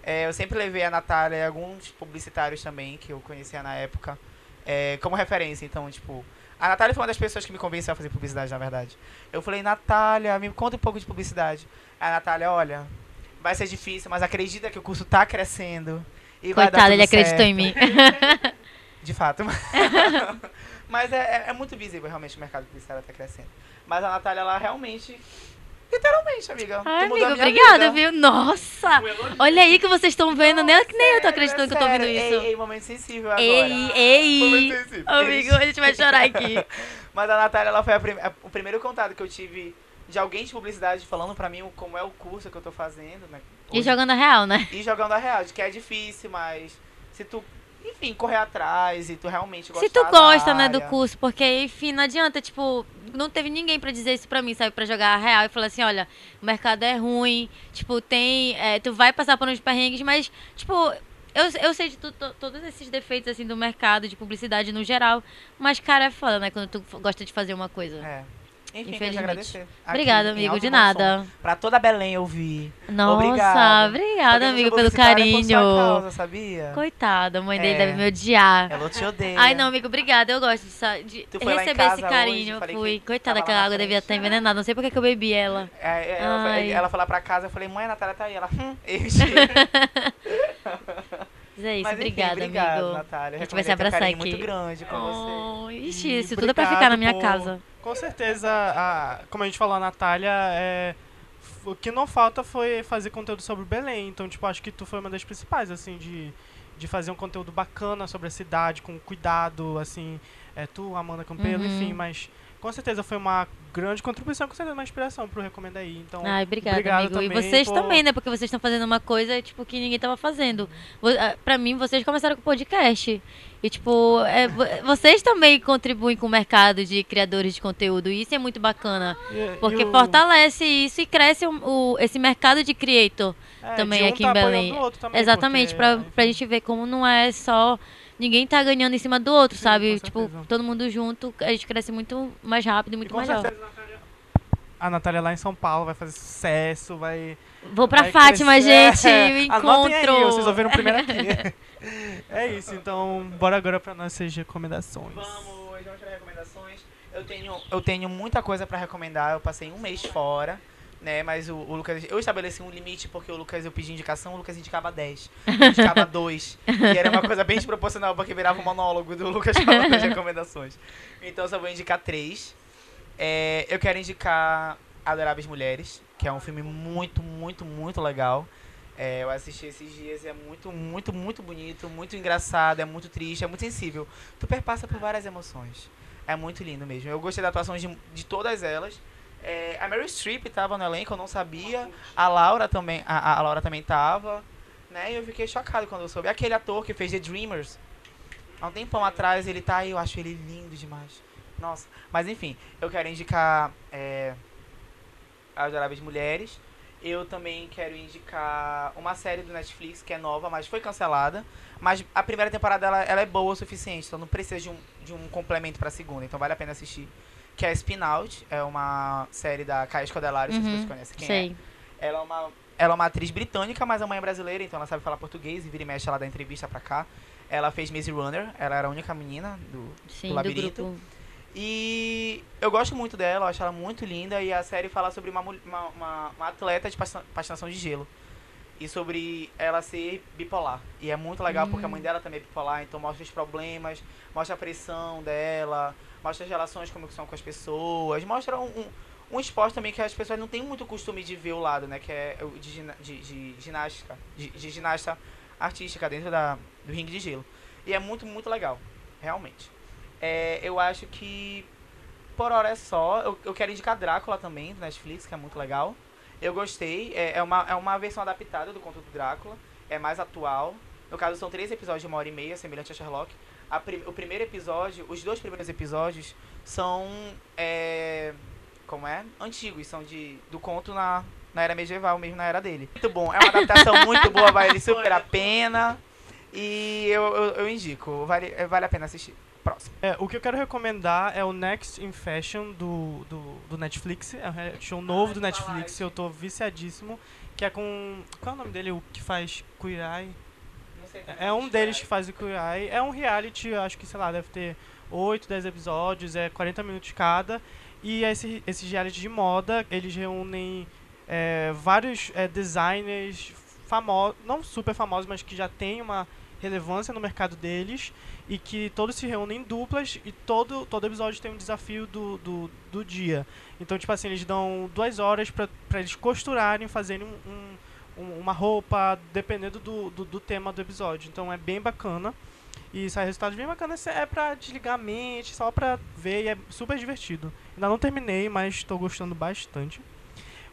é, eu sempre levei a Natália e alguns publicitários também, que eu conhecia na época, é, como referência. Então, tipo, a Natália foi uma das pessoas que me convenceu a fazer publicidade, na verdade. Eu falei, Natália, me conta um pouco de publicidade. A Natália, olha, vai ser difícil, mas acredita que o curso tá crescendo. E vai dar Coitado, ele acreditou certo. em mim. De fato. Mas é, é- é muito visível, realmente, o mercado publicitário tá crescendo. Mas a Natália, ela realmente. Literalmente, amiga. Ai, obrigada, vida. viu? Nossa! Olha aí que vocês estão vendo, nem, nem eu tô acreditando que eu tô ouvindo Sério, isso. Ei, ei, momento sensível agora. Ei, ei! Momento sensível. Amigo, a gente vai chorar aqui. Mas a Natália, ela foi a prim- a- o primeiro contato que eu tive de alguém de publicidade falando pra mim como é o curso que eu tô fazendo, né? E Hoje- jogando a real, né? e jogando a real, de que é difícil, mas se tu, enfim, correr atrás e tu realmente gostar Se tu gosta, né, do curso, porque, enfim, não adianta, tipo, não teve ninguém pra dizer isso pra mim, sabe? Pra jogar a real e falar assim, olha, o mercado é ruim, tipo, tem. é, tu vai passar por uns perrengues, mas, tipo, eu, eu sei de tu- to- todos esses defeitos, assim, do mercado, de publicidade no geral, mas, cara, é foda, né, quando tu gosta de fazer uma coisa. É. Enfim, Infelizmente. agradecer. Obrigada, amigo, de som. nada. Pra toda Belém ouvir. Nossa, obrigada, eu amigo, pelo carinho. causa, sabia? Coitada, a mãe dele É. deve me odiar. Ela te odeia. Ai, não, amigo, obrigada. Eu gosto de, de foi receber esse carinho. hoje, fui. que Coitada, aquela água devia estar envenenada. Não sei porque que eu bebi ela. É, é, ela, Ai. ela foi lá pra casa, eu falei, mãe, a Natália tá aí. Ela, hum, Mas é isso, Mas enfim, obrigada, obrigado, amigo. Natália. A gente vai se um abraçar aqui. muito grande com você. Oh, ixi, E isso tudo é pra ficar na minha por- casa. Com certeza, a, como a gente falou, a Natália, é, o que não falta foi fazer conteúdo sobre Belém. Então, tipo, acho que tu foi uma das principais, assim, de, de fazer um conteúdo bacana sobre a cidade, com cuidado, assim, é, tu, Amanda Campelo, Uhum. enfim, mas com certeza foi uma grande contribuição, com certeza uma inspiração pro Recomenda aí. Então, Ai, obrigada, obrigado amigo. E também vocês por- também, né? Porque vocês estão fazendo uma coisa, tipo, que ninguém tava fazendo. Ah, Pra mim, vocês começaram com podcast. E, tipo, é, vo- vocês também contribuem com o mercado de criadores de conteúdo. E isso é muito bacana. e- Porque e o- fortalece isso e cresce o, o- esse mercado de creator. é, também de um aqui tá em Belém. também, Exatamente, porque, pra, enfim. pra gente ver como não é só. Ninguém tá ganhando em cima do outro, Sim, sabe? Tipo, todo mundo junto, a gente cresce muito mais rápido e E muito com mais certeza a Natália- a Natália lá em São Paulo vai fazer sucesso, vai. Vou pra vai Fátima, crescer. gente, o Anotem aí, encontro. vocês ouviram primeiro aqui. é isso, então bora agora pra nossas recomendações. Vamos, vamos para recomendações. Eu tenho, eu tenho muita coisa pra recomendar. Eu passei um mês fora, né? Mas o, o Lucas. Eu estabeleci um limite porque o Lucas eu pedi indicação, o Lucas indicava 10. Eu indicava 2. e era uma coisa bem desproporcional, porque virava um monólogo do Lucas falando das recomendações. Então eu só vou indicar 3. É, eu quero indicar Adoráveis Mulheres, que é um filme muito, muito, muito legal. É, eu assisti esses dias e é muito, muito, muito bonito, muito engraçado, é muito triste, é muito sensível. Tu perpassa por várias emoções. É muito lindo mesmo. Eu gostei da atuação de, de todas elas. É, a Mary Streep tava no elenco, eu não sabia. A Laura também, a, a Laura também tava. Né? E eu fiquei chocado quando eu soube. Aquele ator que fez The Dreamers. Há um tempão atrás ele tá aí, eu acho ele lindo demais. Nossa. Mas enfim, eu quero indicar é, As Adoráveis Mulheres. Eu também quero indicar uma série do Netflix que é nova, mas foi cancelada. Mas a primeira temporada ela, ela é boa o suficiente, então não precisa de um, de um complemento pra segunda. Então vale a pena assistir. Que é Spin Out, é uma série da Caia Escodelari, não sei se Uhum, vocês conhecem quem Sei. é. Ela é uma ela é uma atriz britânica, mas a mãe é brasileira, então ela sabe falar português e vira e mexe ela dá entrevista pra cá. Ela fez Maze Runner, ela era a única menina do, Sim, do do labirinto. grupo. E eu gosto muito dela, eu acho ela muito linda. E a série fala sobre uma, uma, uma, uma atleta de patina- patinação de gelo. E sobre ela ser bipolar. E é muito legal porque a mãe dela também é bipolar, então mostra os problemas, mostra a pressão dela, mostra as relações como que são com as pessoas, mostra um, um, um esporte também que as pessoas não têm muito costume de ver o lado, né? Que é o de, de, de ginástica, de, de ginasta artística dentro da, do ringue de gelo. E é muito, muito legal, realmente. É, eu acho que por hora é só. Eu, eu quero indicar Drácula também, do Netflix, que é muito legal. Eu gostei. É, é, uma, é uma versão adaptada do conto do Drácula. É mais atual. No caso, são três episódios de uma hora e meia, semelhante a Sherlock. A prim- o primeiro episódio, os dois primeiros episódios são. É, como é? Antigos, são de, do conto na, na era medieval, mesmo na era dele. Muito bom. É uma adaptação muito boa, vale super a pena. E eu, eu, eu indico, vale, vale a pena assistir. Próximo. É, o que eu quero recomendar é o Next in Fashion do, do, do Netflix. É um reality show novo do Ah, Netflix. Eu tô viciadíssimo. Que é com. Qual é o nome dele? O que faz Queer Eye? Não sei É um deles que faz o Eye. É um reality, acho que, sei lá, deve ter 8, 10 episódios, é 40 minutos cada. E esse, esses reality de moda, eles reúnem é, vários é, designers famosos, não super famosos, mas que já têm uma relevância no mercado deles e que todos se reúnem em duplas e todo, todo episódio tem um desafio do, do, do dia. Então, tipo assim, eles dão duas horas pra eles costurarem, fazerem um, um- um- uma roupa, dependendo do, do, do tema do episódio. Então é bem bacana. E sai resultados bem bacanas. É pra desligar a mente, só pra ver e é super divertido. Ainda não terminei, mas estou gostando bastante.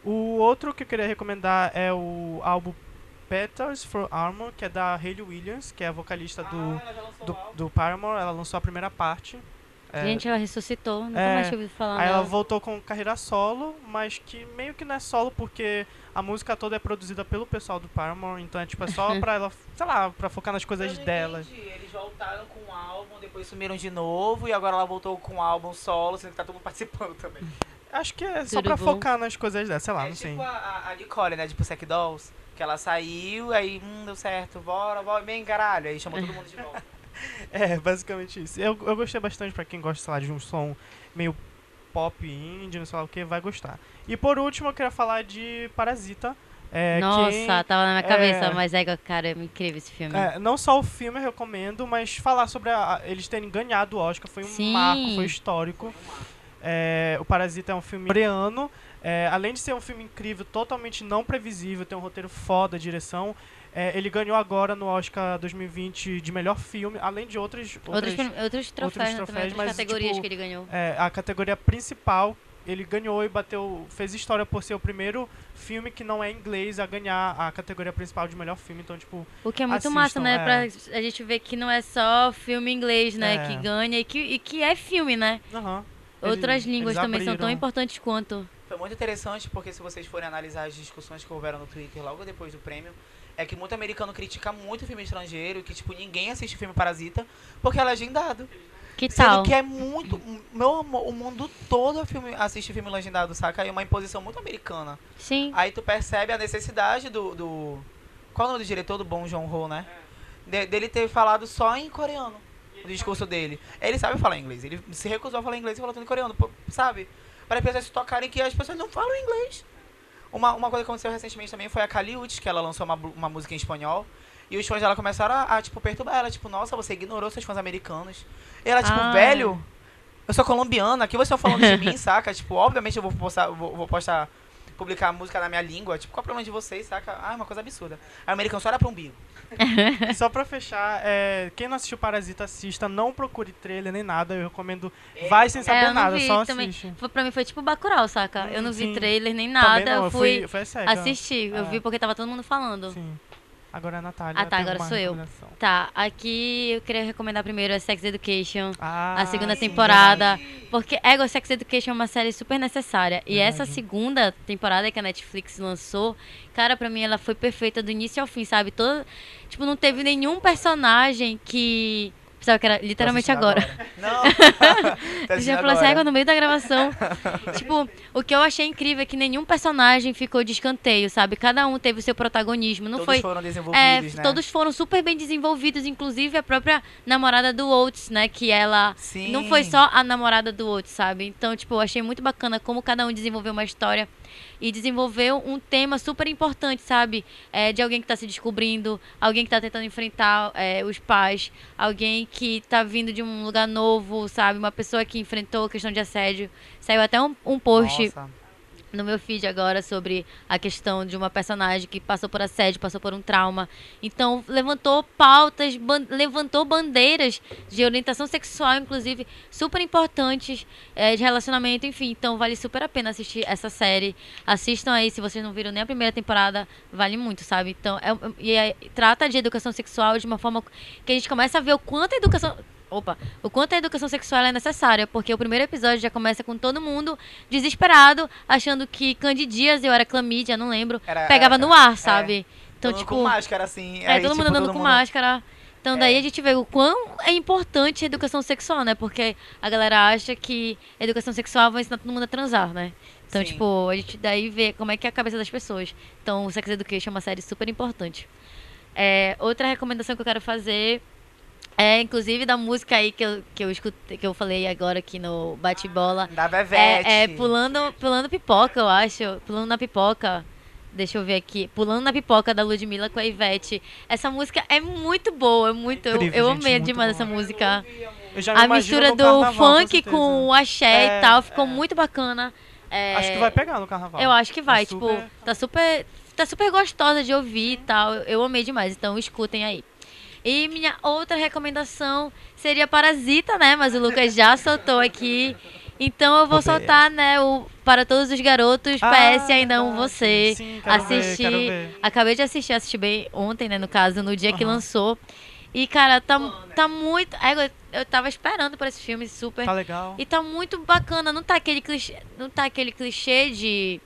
O outro que eu queria recomendar é o álbum Petals for Armor, que é da Hayley Williams, que é a vocalista do, do, do Paramore. Ela lançou a primeira parte. É, Gente, ela ressuscitou. Nunca É, mais tinha ouvido falar Aí ela voltou com carreira solo, mas que meio que não é solo porque a música toda é produzida pelo pessoal do Paramore, então é tipo é só pra ela, sei lá, pra focar nas coisas dela. Eles voltaram com um álbum, depois sumiram de novo e agora ela voltou com um álbum solo, sendo que tá todo mundo participando também. Acho que é só Tudo pra bom. focar nas coisas dela, sei lá, é não tipo sei. a, a- a Nicole, né, de Pussycat Dolls, que ela saiu, aí, hum, deu certo, bora, bora, bem caralho, aí chamou todo mundo de volta. É, basicamente isso. Eu, eu gostei bastante pra quem gosta, sei lá, de um som meio pop indie, não sei lá o que, vai gostar. E por último, eu queria falar de Parasita. É, Nossa, quem- tava na minha cabeça, é- mas é, cara, é incrível esse filme. É, não só o filme eu recomendo, mas falar sobre a- eles terem ganhado o Oscar foi um Sim. marco, foi histórico. É, o Parasita é um filme coreano. é, além de ser um filme incrível, totalmente não previsível, tem um roteiro foda, direção. É, ele ganhou agora no Oscar 2020 de melhor filme, além de outras. Outros, outras outros troféus, né, troféus, também, outras mas, categorias tipo, que ele ganhou. é, a categoria principal ele ganhou e bateu, fez história por ser o primeiro filme que não é inglês a ganhar a categoria principal de melhor filme. Então, tipo, O que é muito assistam, massa, né? é. Pra a gente ver que não é só filme inglês, né? É. Que ganha e que, e que é filme, né? aham. Outras Eles- línguas eles também são tão abriram- importantes quanto. Foi muito interessante porque se vocês forem analisar as discussões que houveram no Twitter logo depois do prêmio, é que muito americano critica muito filme estrangeiro, que tipo, ninguém assiste filme Parasita, porque é legendado. Que Sendo tal? que é muito. Meu amor, o mundo todo é filme, assiste filme legendado, saca? É uma imposição muito americana. Sim. Aí tu percebe a necessidade do. do qual é o nome do diretor do Bong Joon-ho, né? De- dele ter falado só em coreano. O discurso dele. Ele sabe falar inglês. Ele se recusou a falar inglês e falou tudo em coreano, sabe? Para as pessoas se tocarem que as pessoas não falam inglês. Uma, uma coisa que aconteceu recentemente também foi a Kaliut, que ela lançou uma, uma música em espanhol. E os fãs dela começaram a, a, tipo, perturbar ela. Tipo, nossa, você ignorou seus fãs americanos. E ela, tipo, Ah. velho, eu sou colombiana, aqui vocês estão falando de mim, saca? Tipo, obviamente eu vou postar, vou, vou postar publicar música na minha língua. Tipo, qual é o problema de vocês, saca? Ah, é uma coisa absurda. Aí o americano só olha pro umbigo. Só pra fechar, é, quem não assistiu Parasita, assista. Não procure trailer nem nada. Eu recomendo. Vai sem saber É, eu não nada, vi só também. assiste. Foi, pra mim foi tipo Bacurau, saca? Eu não vi Sim. trailer nem nada, não, eu fui fui, assistir. Eu É. vi porque tava todo mundo falando. Sim. Agora é a Natália. Ah, tá, agora sou eu. Tá, aqui eu queria recomendar primeiro a Sex Education. Ah, a segunda sim, temporada. Porque Ego Sex Education é uma série super necessária. E Verdade. essa segunda temporada que a Netflix lançou, cara, pra mim ela foi perfeita do início ao fim, sabe? Todo, tipo, não teve nenhum personagem que. Pensava que era literalmente assistindo agora. Não. Tá já falou assim, agora. No meio da gravação. tipo, o que eu achei incrível é que nenhum personagem ficou de escanteio, sabe? Cada um teve o seu protagonismo. Não Todos foi. foram É, desenvolvidos, né? todos foram super bem desenvolvidos, inclusive a própria namorada do Oates, né? Que ela Sim. não foi só a namorada do Oates, sabe? Então, tipo, eu achei muito bacana como cada um desenvolveu uma história e desenvolveu um tema super importante, sabe? É, de alguém que tá se descobrindo, alguém que tá tentando enfrentar é, os pais, alguém que tá vindo de um lugar novo, sabe? Uma pessoa que enfrentou questão de assédio. Saiu até um, um post Nossa. No meu feed agora sobre a questão de uma personagem que passou por assédio, passou por um trauma. Então, levantou pautas, ban- levantou bandeiras de orientação sexual, inclusive, super importantes, eh, de relacionamento, enfim. Então, vale super a pena assistir essa série. Assistam aí, se vocês não viram nem a primeira temporada, vale muito, sabe? Então, é, é- trata de educação sexual de uma forma que a gente começa a ver o quanto a educação. Opa, o quanto a educação sexual é necessária, porque o primeiro episódio já começa com todo mundo desesperado, achando que candidíase ou era clamídia, não lembro, Era- pegava era- no ar, é. sabe? Então, Todo mundo tipo, com máscara, assim. é, aí, todo mundo tipo, andando todo com mundo- máscara. Então daí É. a gente vê o quão é importante a educação sexual, né? Porque a galera acha que a educação sexual vai ensinar todo mundo a transar, né? Então, Sim. tipo, a gente daí vê como é que é a cabeça das pessoas. Então, o Sex Education é uma série super importante. É, outra recomendação que eu quero fazer é, inclusive, da música aí que eu, que eu escutei, que eu falei agora aqui no Bate-Bola. Da Bevete. É, é pulando, pulando pipoca, eu acho. Pulando na pipoca. Deixa eu ver aqui. Pulando na pipoca da Ludmilla com a Ivete. Essa música é muito boa, é muito. eu- Incrível, eu gente, amei demais essa música. Eu A mistura do carnaval, com funk certeza. com o axé É, e tal ficou é. muito bacana. É, Acho que vai pegar no carnaval. Eu acho que vai, É tipo, super- tá super. Tá super gostosa de ouvir e tal. Eu amei demais, então escutem aí. E minha outra recomendação seria Parasita, né? Mas o Lucas já soltou aqui. Então eu vou Roubei soltar, né, o Para Todos os Garotos, Ah, PS Ainda Amo verdade. Você. Sim, quero ver, Assisti. quero ver. Acabei de assistir, assisti bem ontem, né, no caso, no dia que Aham. lançou. E, cara, tá, tá muito. é, Eu tava esperando por esse filme super. Tá legal. E tá muito bacana, não tá aquele clichê, não tá aquele clichê de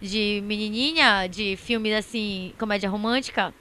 de menininha de filmes assim, comédia romântica.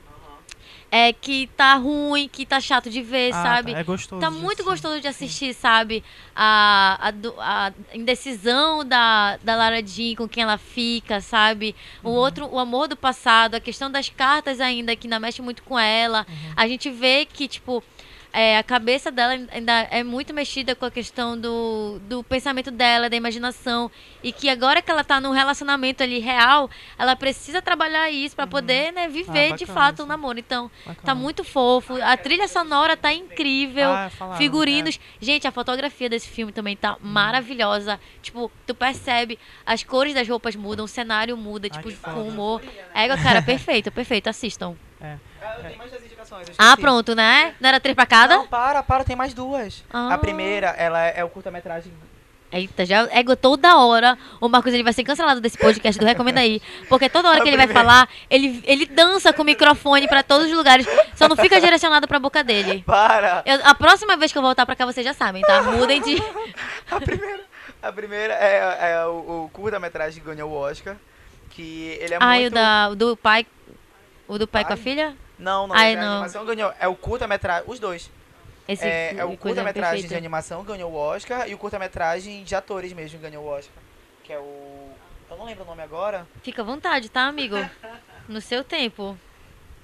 É que tá ruim, que tá chato de ver, Ah, sabe? tá, é gostoso. Tá muito gostoso de assistir, sabe? A, a, a indecisão da, da Lara Jean com quem ela fica, sabe? Uhum. O outro, o amor do passado, a questão das cartas ainda, que ainda mexe muito com ela. Uhum. A gente vê que, tipo, é, a cabeça dela ainda é muito mexida com a questão do, do pensamento dela, da imaginação. E que agora que ela tá num relacionamento ali real, ela precisa trabalhar isso pra poder, né, viver de Uhum. Ah, bacana fato o namoro. Então, Bacana. Tá muito fofo. A trilha sonora tá incrível. Ah, falaram, Figurinos. Gente, a fotografia desse filme também tá Uhum. maravilhosa. Tipo, tu percebe, as cores das roupas mudam, o cenário muda, Ai, tipo, com humor. É, cara, perfeito, perfeito. Assistam. É. Ah, eu tenho mais duas indicações. Ah, pronto, né? Não era três pra cada? Não, para, para, tem mais duas. Ah. A primeira, ela é o curta-metragem. Eita, já é toda hora. O Marcos ele vai ser cancelado desse podcast do Recomenda aí. Porque toda hora A que ele vai falar, ele, ele dança com o microfone pra todos os lugares. Só não fica direcionado pra boca dele. Para! Eu- a próxima vez que eu voltar pra cá, vocês já sabem, tá? Mudem de. A primeira, a primeira é, é o, o curta-metragem que ganhou o Oscar. Que ele é Ah, e muito. o, da, o do pai. O do pai com a filha? Não, não, Ai, a não. animação ganhou. É o curta-metragem. Os dois. Esse É, é o curta-metragem de animação ganhou o Oscar e o curta-metragem de atores mesmo ganhou o Oscar. Que é o. Eu não lembro o nome agora. Fica à vontade, tá, amigo? No seu tempo.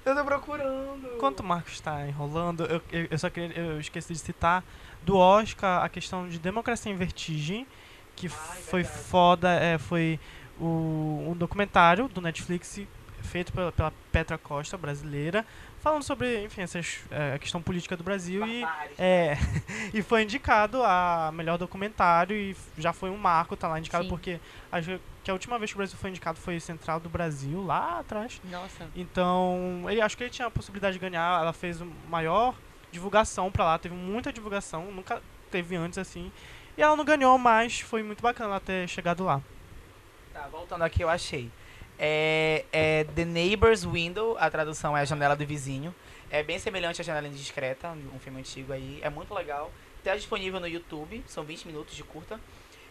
Eu tô procurando. Enquanto o Marcos está enrolando, eu, eu, eu só queria, eu esqueci de citar do Oscar a questão de Democracia em Vertigem, que foi foda, é, foi o, um documentário do Netflix feito pela, pela Petra Costa, brasileira, falando sobre, enfim, essas, é, a questão política do Brasil e é, e foi indicado a melhor documentário e já foi um marco, tá lá indicado Sim. porque acho que a última vez que o Brasil foi indicado foi Central do Brasil, lá atrás. Nossa. Então, ele, acho que ele tinha a possibilidade de ganhar. Ela fez o maior divulgação pra lá, teve muita divulgação, nunca teve antes assim. E ela não ganhou, mas foi muito bacana ela ter chegado lá. Tá, voltando aqui, eu achei. É, é The Neighbor's Window, a tradução é a janela do vizinho. É bem semelhante à Janela Indiscreta, um filme antigo aí. É muito legal. Tá disponível no YouTube, são 20 minutos de curta.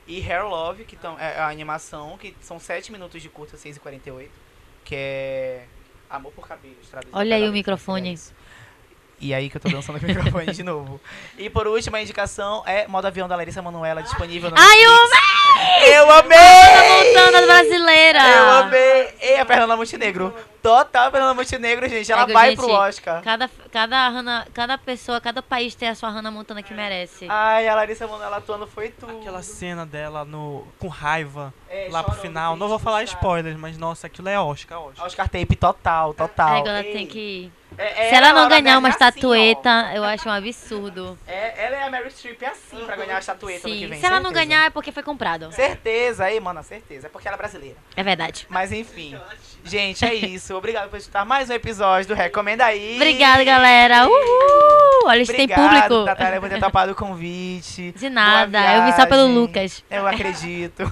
E Hair Love, que tão, é a animação, que são 7 minutos de curta, 6 e 48 Que é Amor por Cabelos. Olha aí o microfone. E aí que eu tô dançando com o microfone de novo. E por último, a indicação é Modo Avião da Larissa Manoela, disponível no Ai, Netflix. Eu amei! Montana brasileira! Eu amei! E a Fernanda Montenegro. Total Fernanda Montenegro, gente. Ela Ego, vai gente, pro Oscar. Cada, cada, Hannah, cada pessoa, cada país tem a sua Hannah Montana que merece. Ai, a Larissa Manoela atuando foi tudo. Aquela cena dela no, com raiva É, lá pro final. Não vou falar spoilers, mas nossa, aquilo é Oscar, Oscar. Oscar tape total, total. Ego, ela tem que. É- é Se ela não Laura ganhar uma é assim, estatueta, eu acho um absurdo. É, ela é a Mary Streep é assim pra ganhar a estatueta no que Sim. vem. Se ela não certeza. ganhar, é porque foi comprado. Certeza, aí, mano, certeza. É porque ela é brasileira. É verdade. Mas enfim. Gente, é isso. Obrigado por escutar mais um episódio do Recomenda aí. Obrigada, galera. Uhul! Olha, a gente tem público. Natália, por ter topado o convite. De nada. Eu vim só pelo. Lucas. Eu acredito.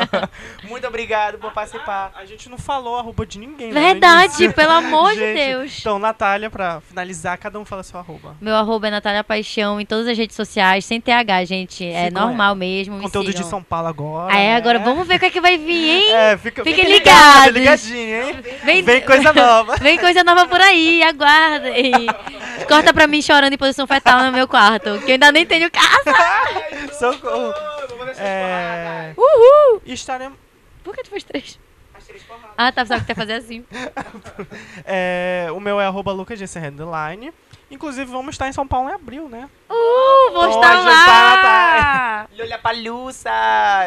Muito obrigado por participar. A gente não falou arroba de ninguém. né, Verdade, pelo amor de Deus. Então, Natália, pra finalizar, cada um fala seu arroba. Meu arroba é Natália Paixão em todas as redes sociais, sem TH, gente. É Sigam normal mesmo. me Conteúdo de sigam. São Paulo agora. Ah, é, né? agora vamos ver o que é que vai vir, hein? É, fica, Fiquem fica ligados. ligadinho, hein? Vem, Vem coisa nova. vem coisa nova por aí, aguardem. Corta pra mim chorando em posição fetal no meu quarto, que eu ainda nem tenho casa. Socorro. Vou deixar É... Uhul! E estaremos... Por que tu fez três? Ah, tá, pensava que ia fazer assim. É, o meu é arroba lucasgc Headline. Inclusive, vamos estar em São Paulo em abril, né? Uh, vou Pode estar lá! Lolha Palhuça,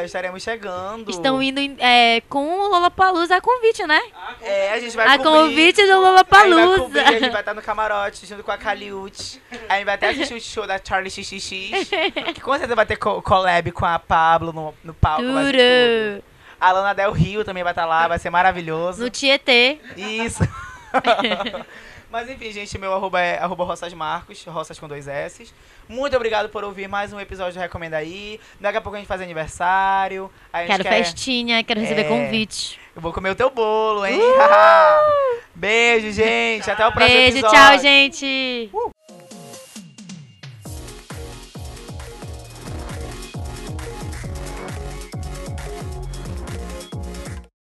estaremos chegando. Estão indo é, com o Lollapalooza a convite, né? É, a gente vai A cobrir. convite do Lollapalooza. cobrir, a gente vai estar no camarote junto com a Caliute. Aí a gente vai até assistir o show da Charlie XXX. que com certeza vai ter co- collab com a Pablo no, no palco. tudo. A Lana Del Rio também vai estar lá, vai ser maravilhoso. No Tietê. Isso. Mas enfim, gente, meu arroba é arroba Roças Marcos, Roças com dois S. Muito obrigado por ouvir mais um episódio de Recomenda aí. Daqui a pouco a gente faz aniversário. Gente Quero quer... festinha, quero receber É. convite. Eu vou comer o teu bolo, hein? Beijo, gente. Até o próximo Beijo, episódio. tchau, gente.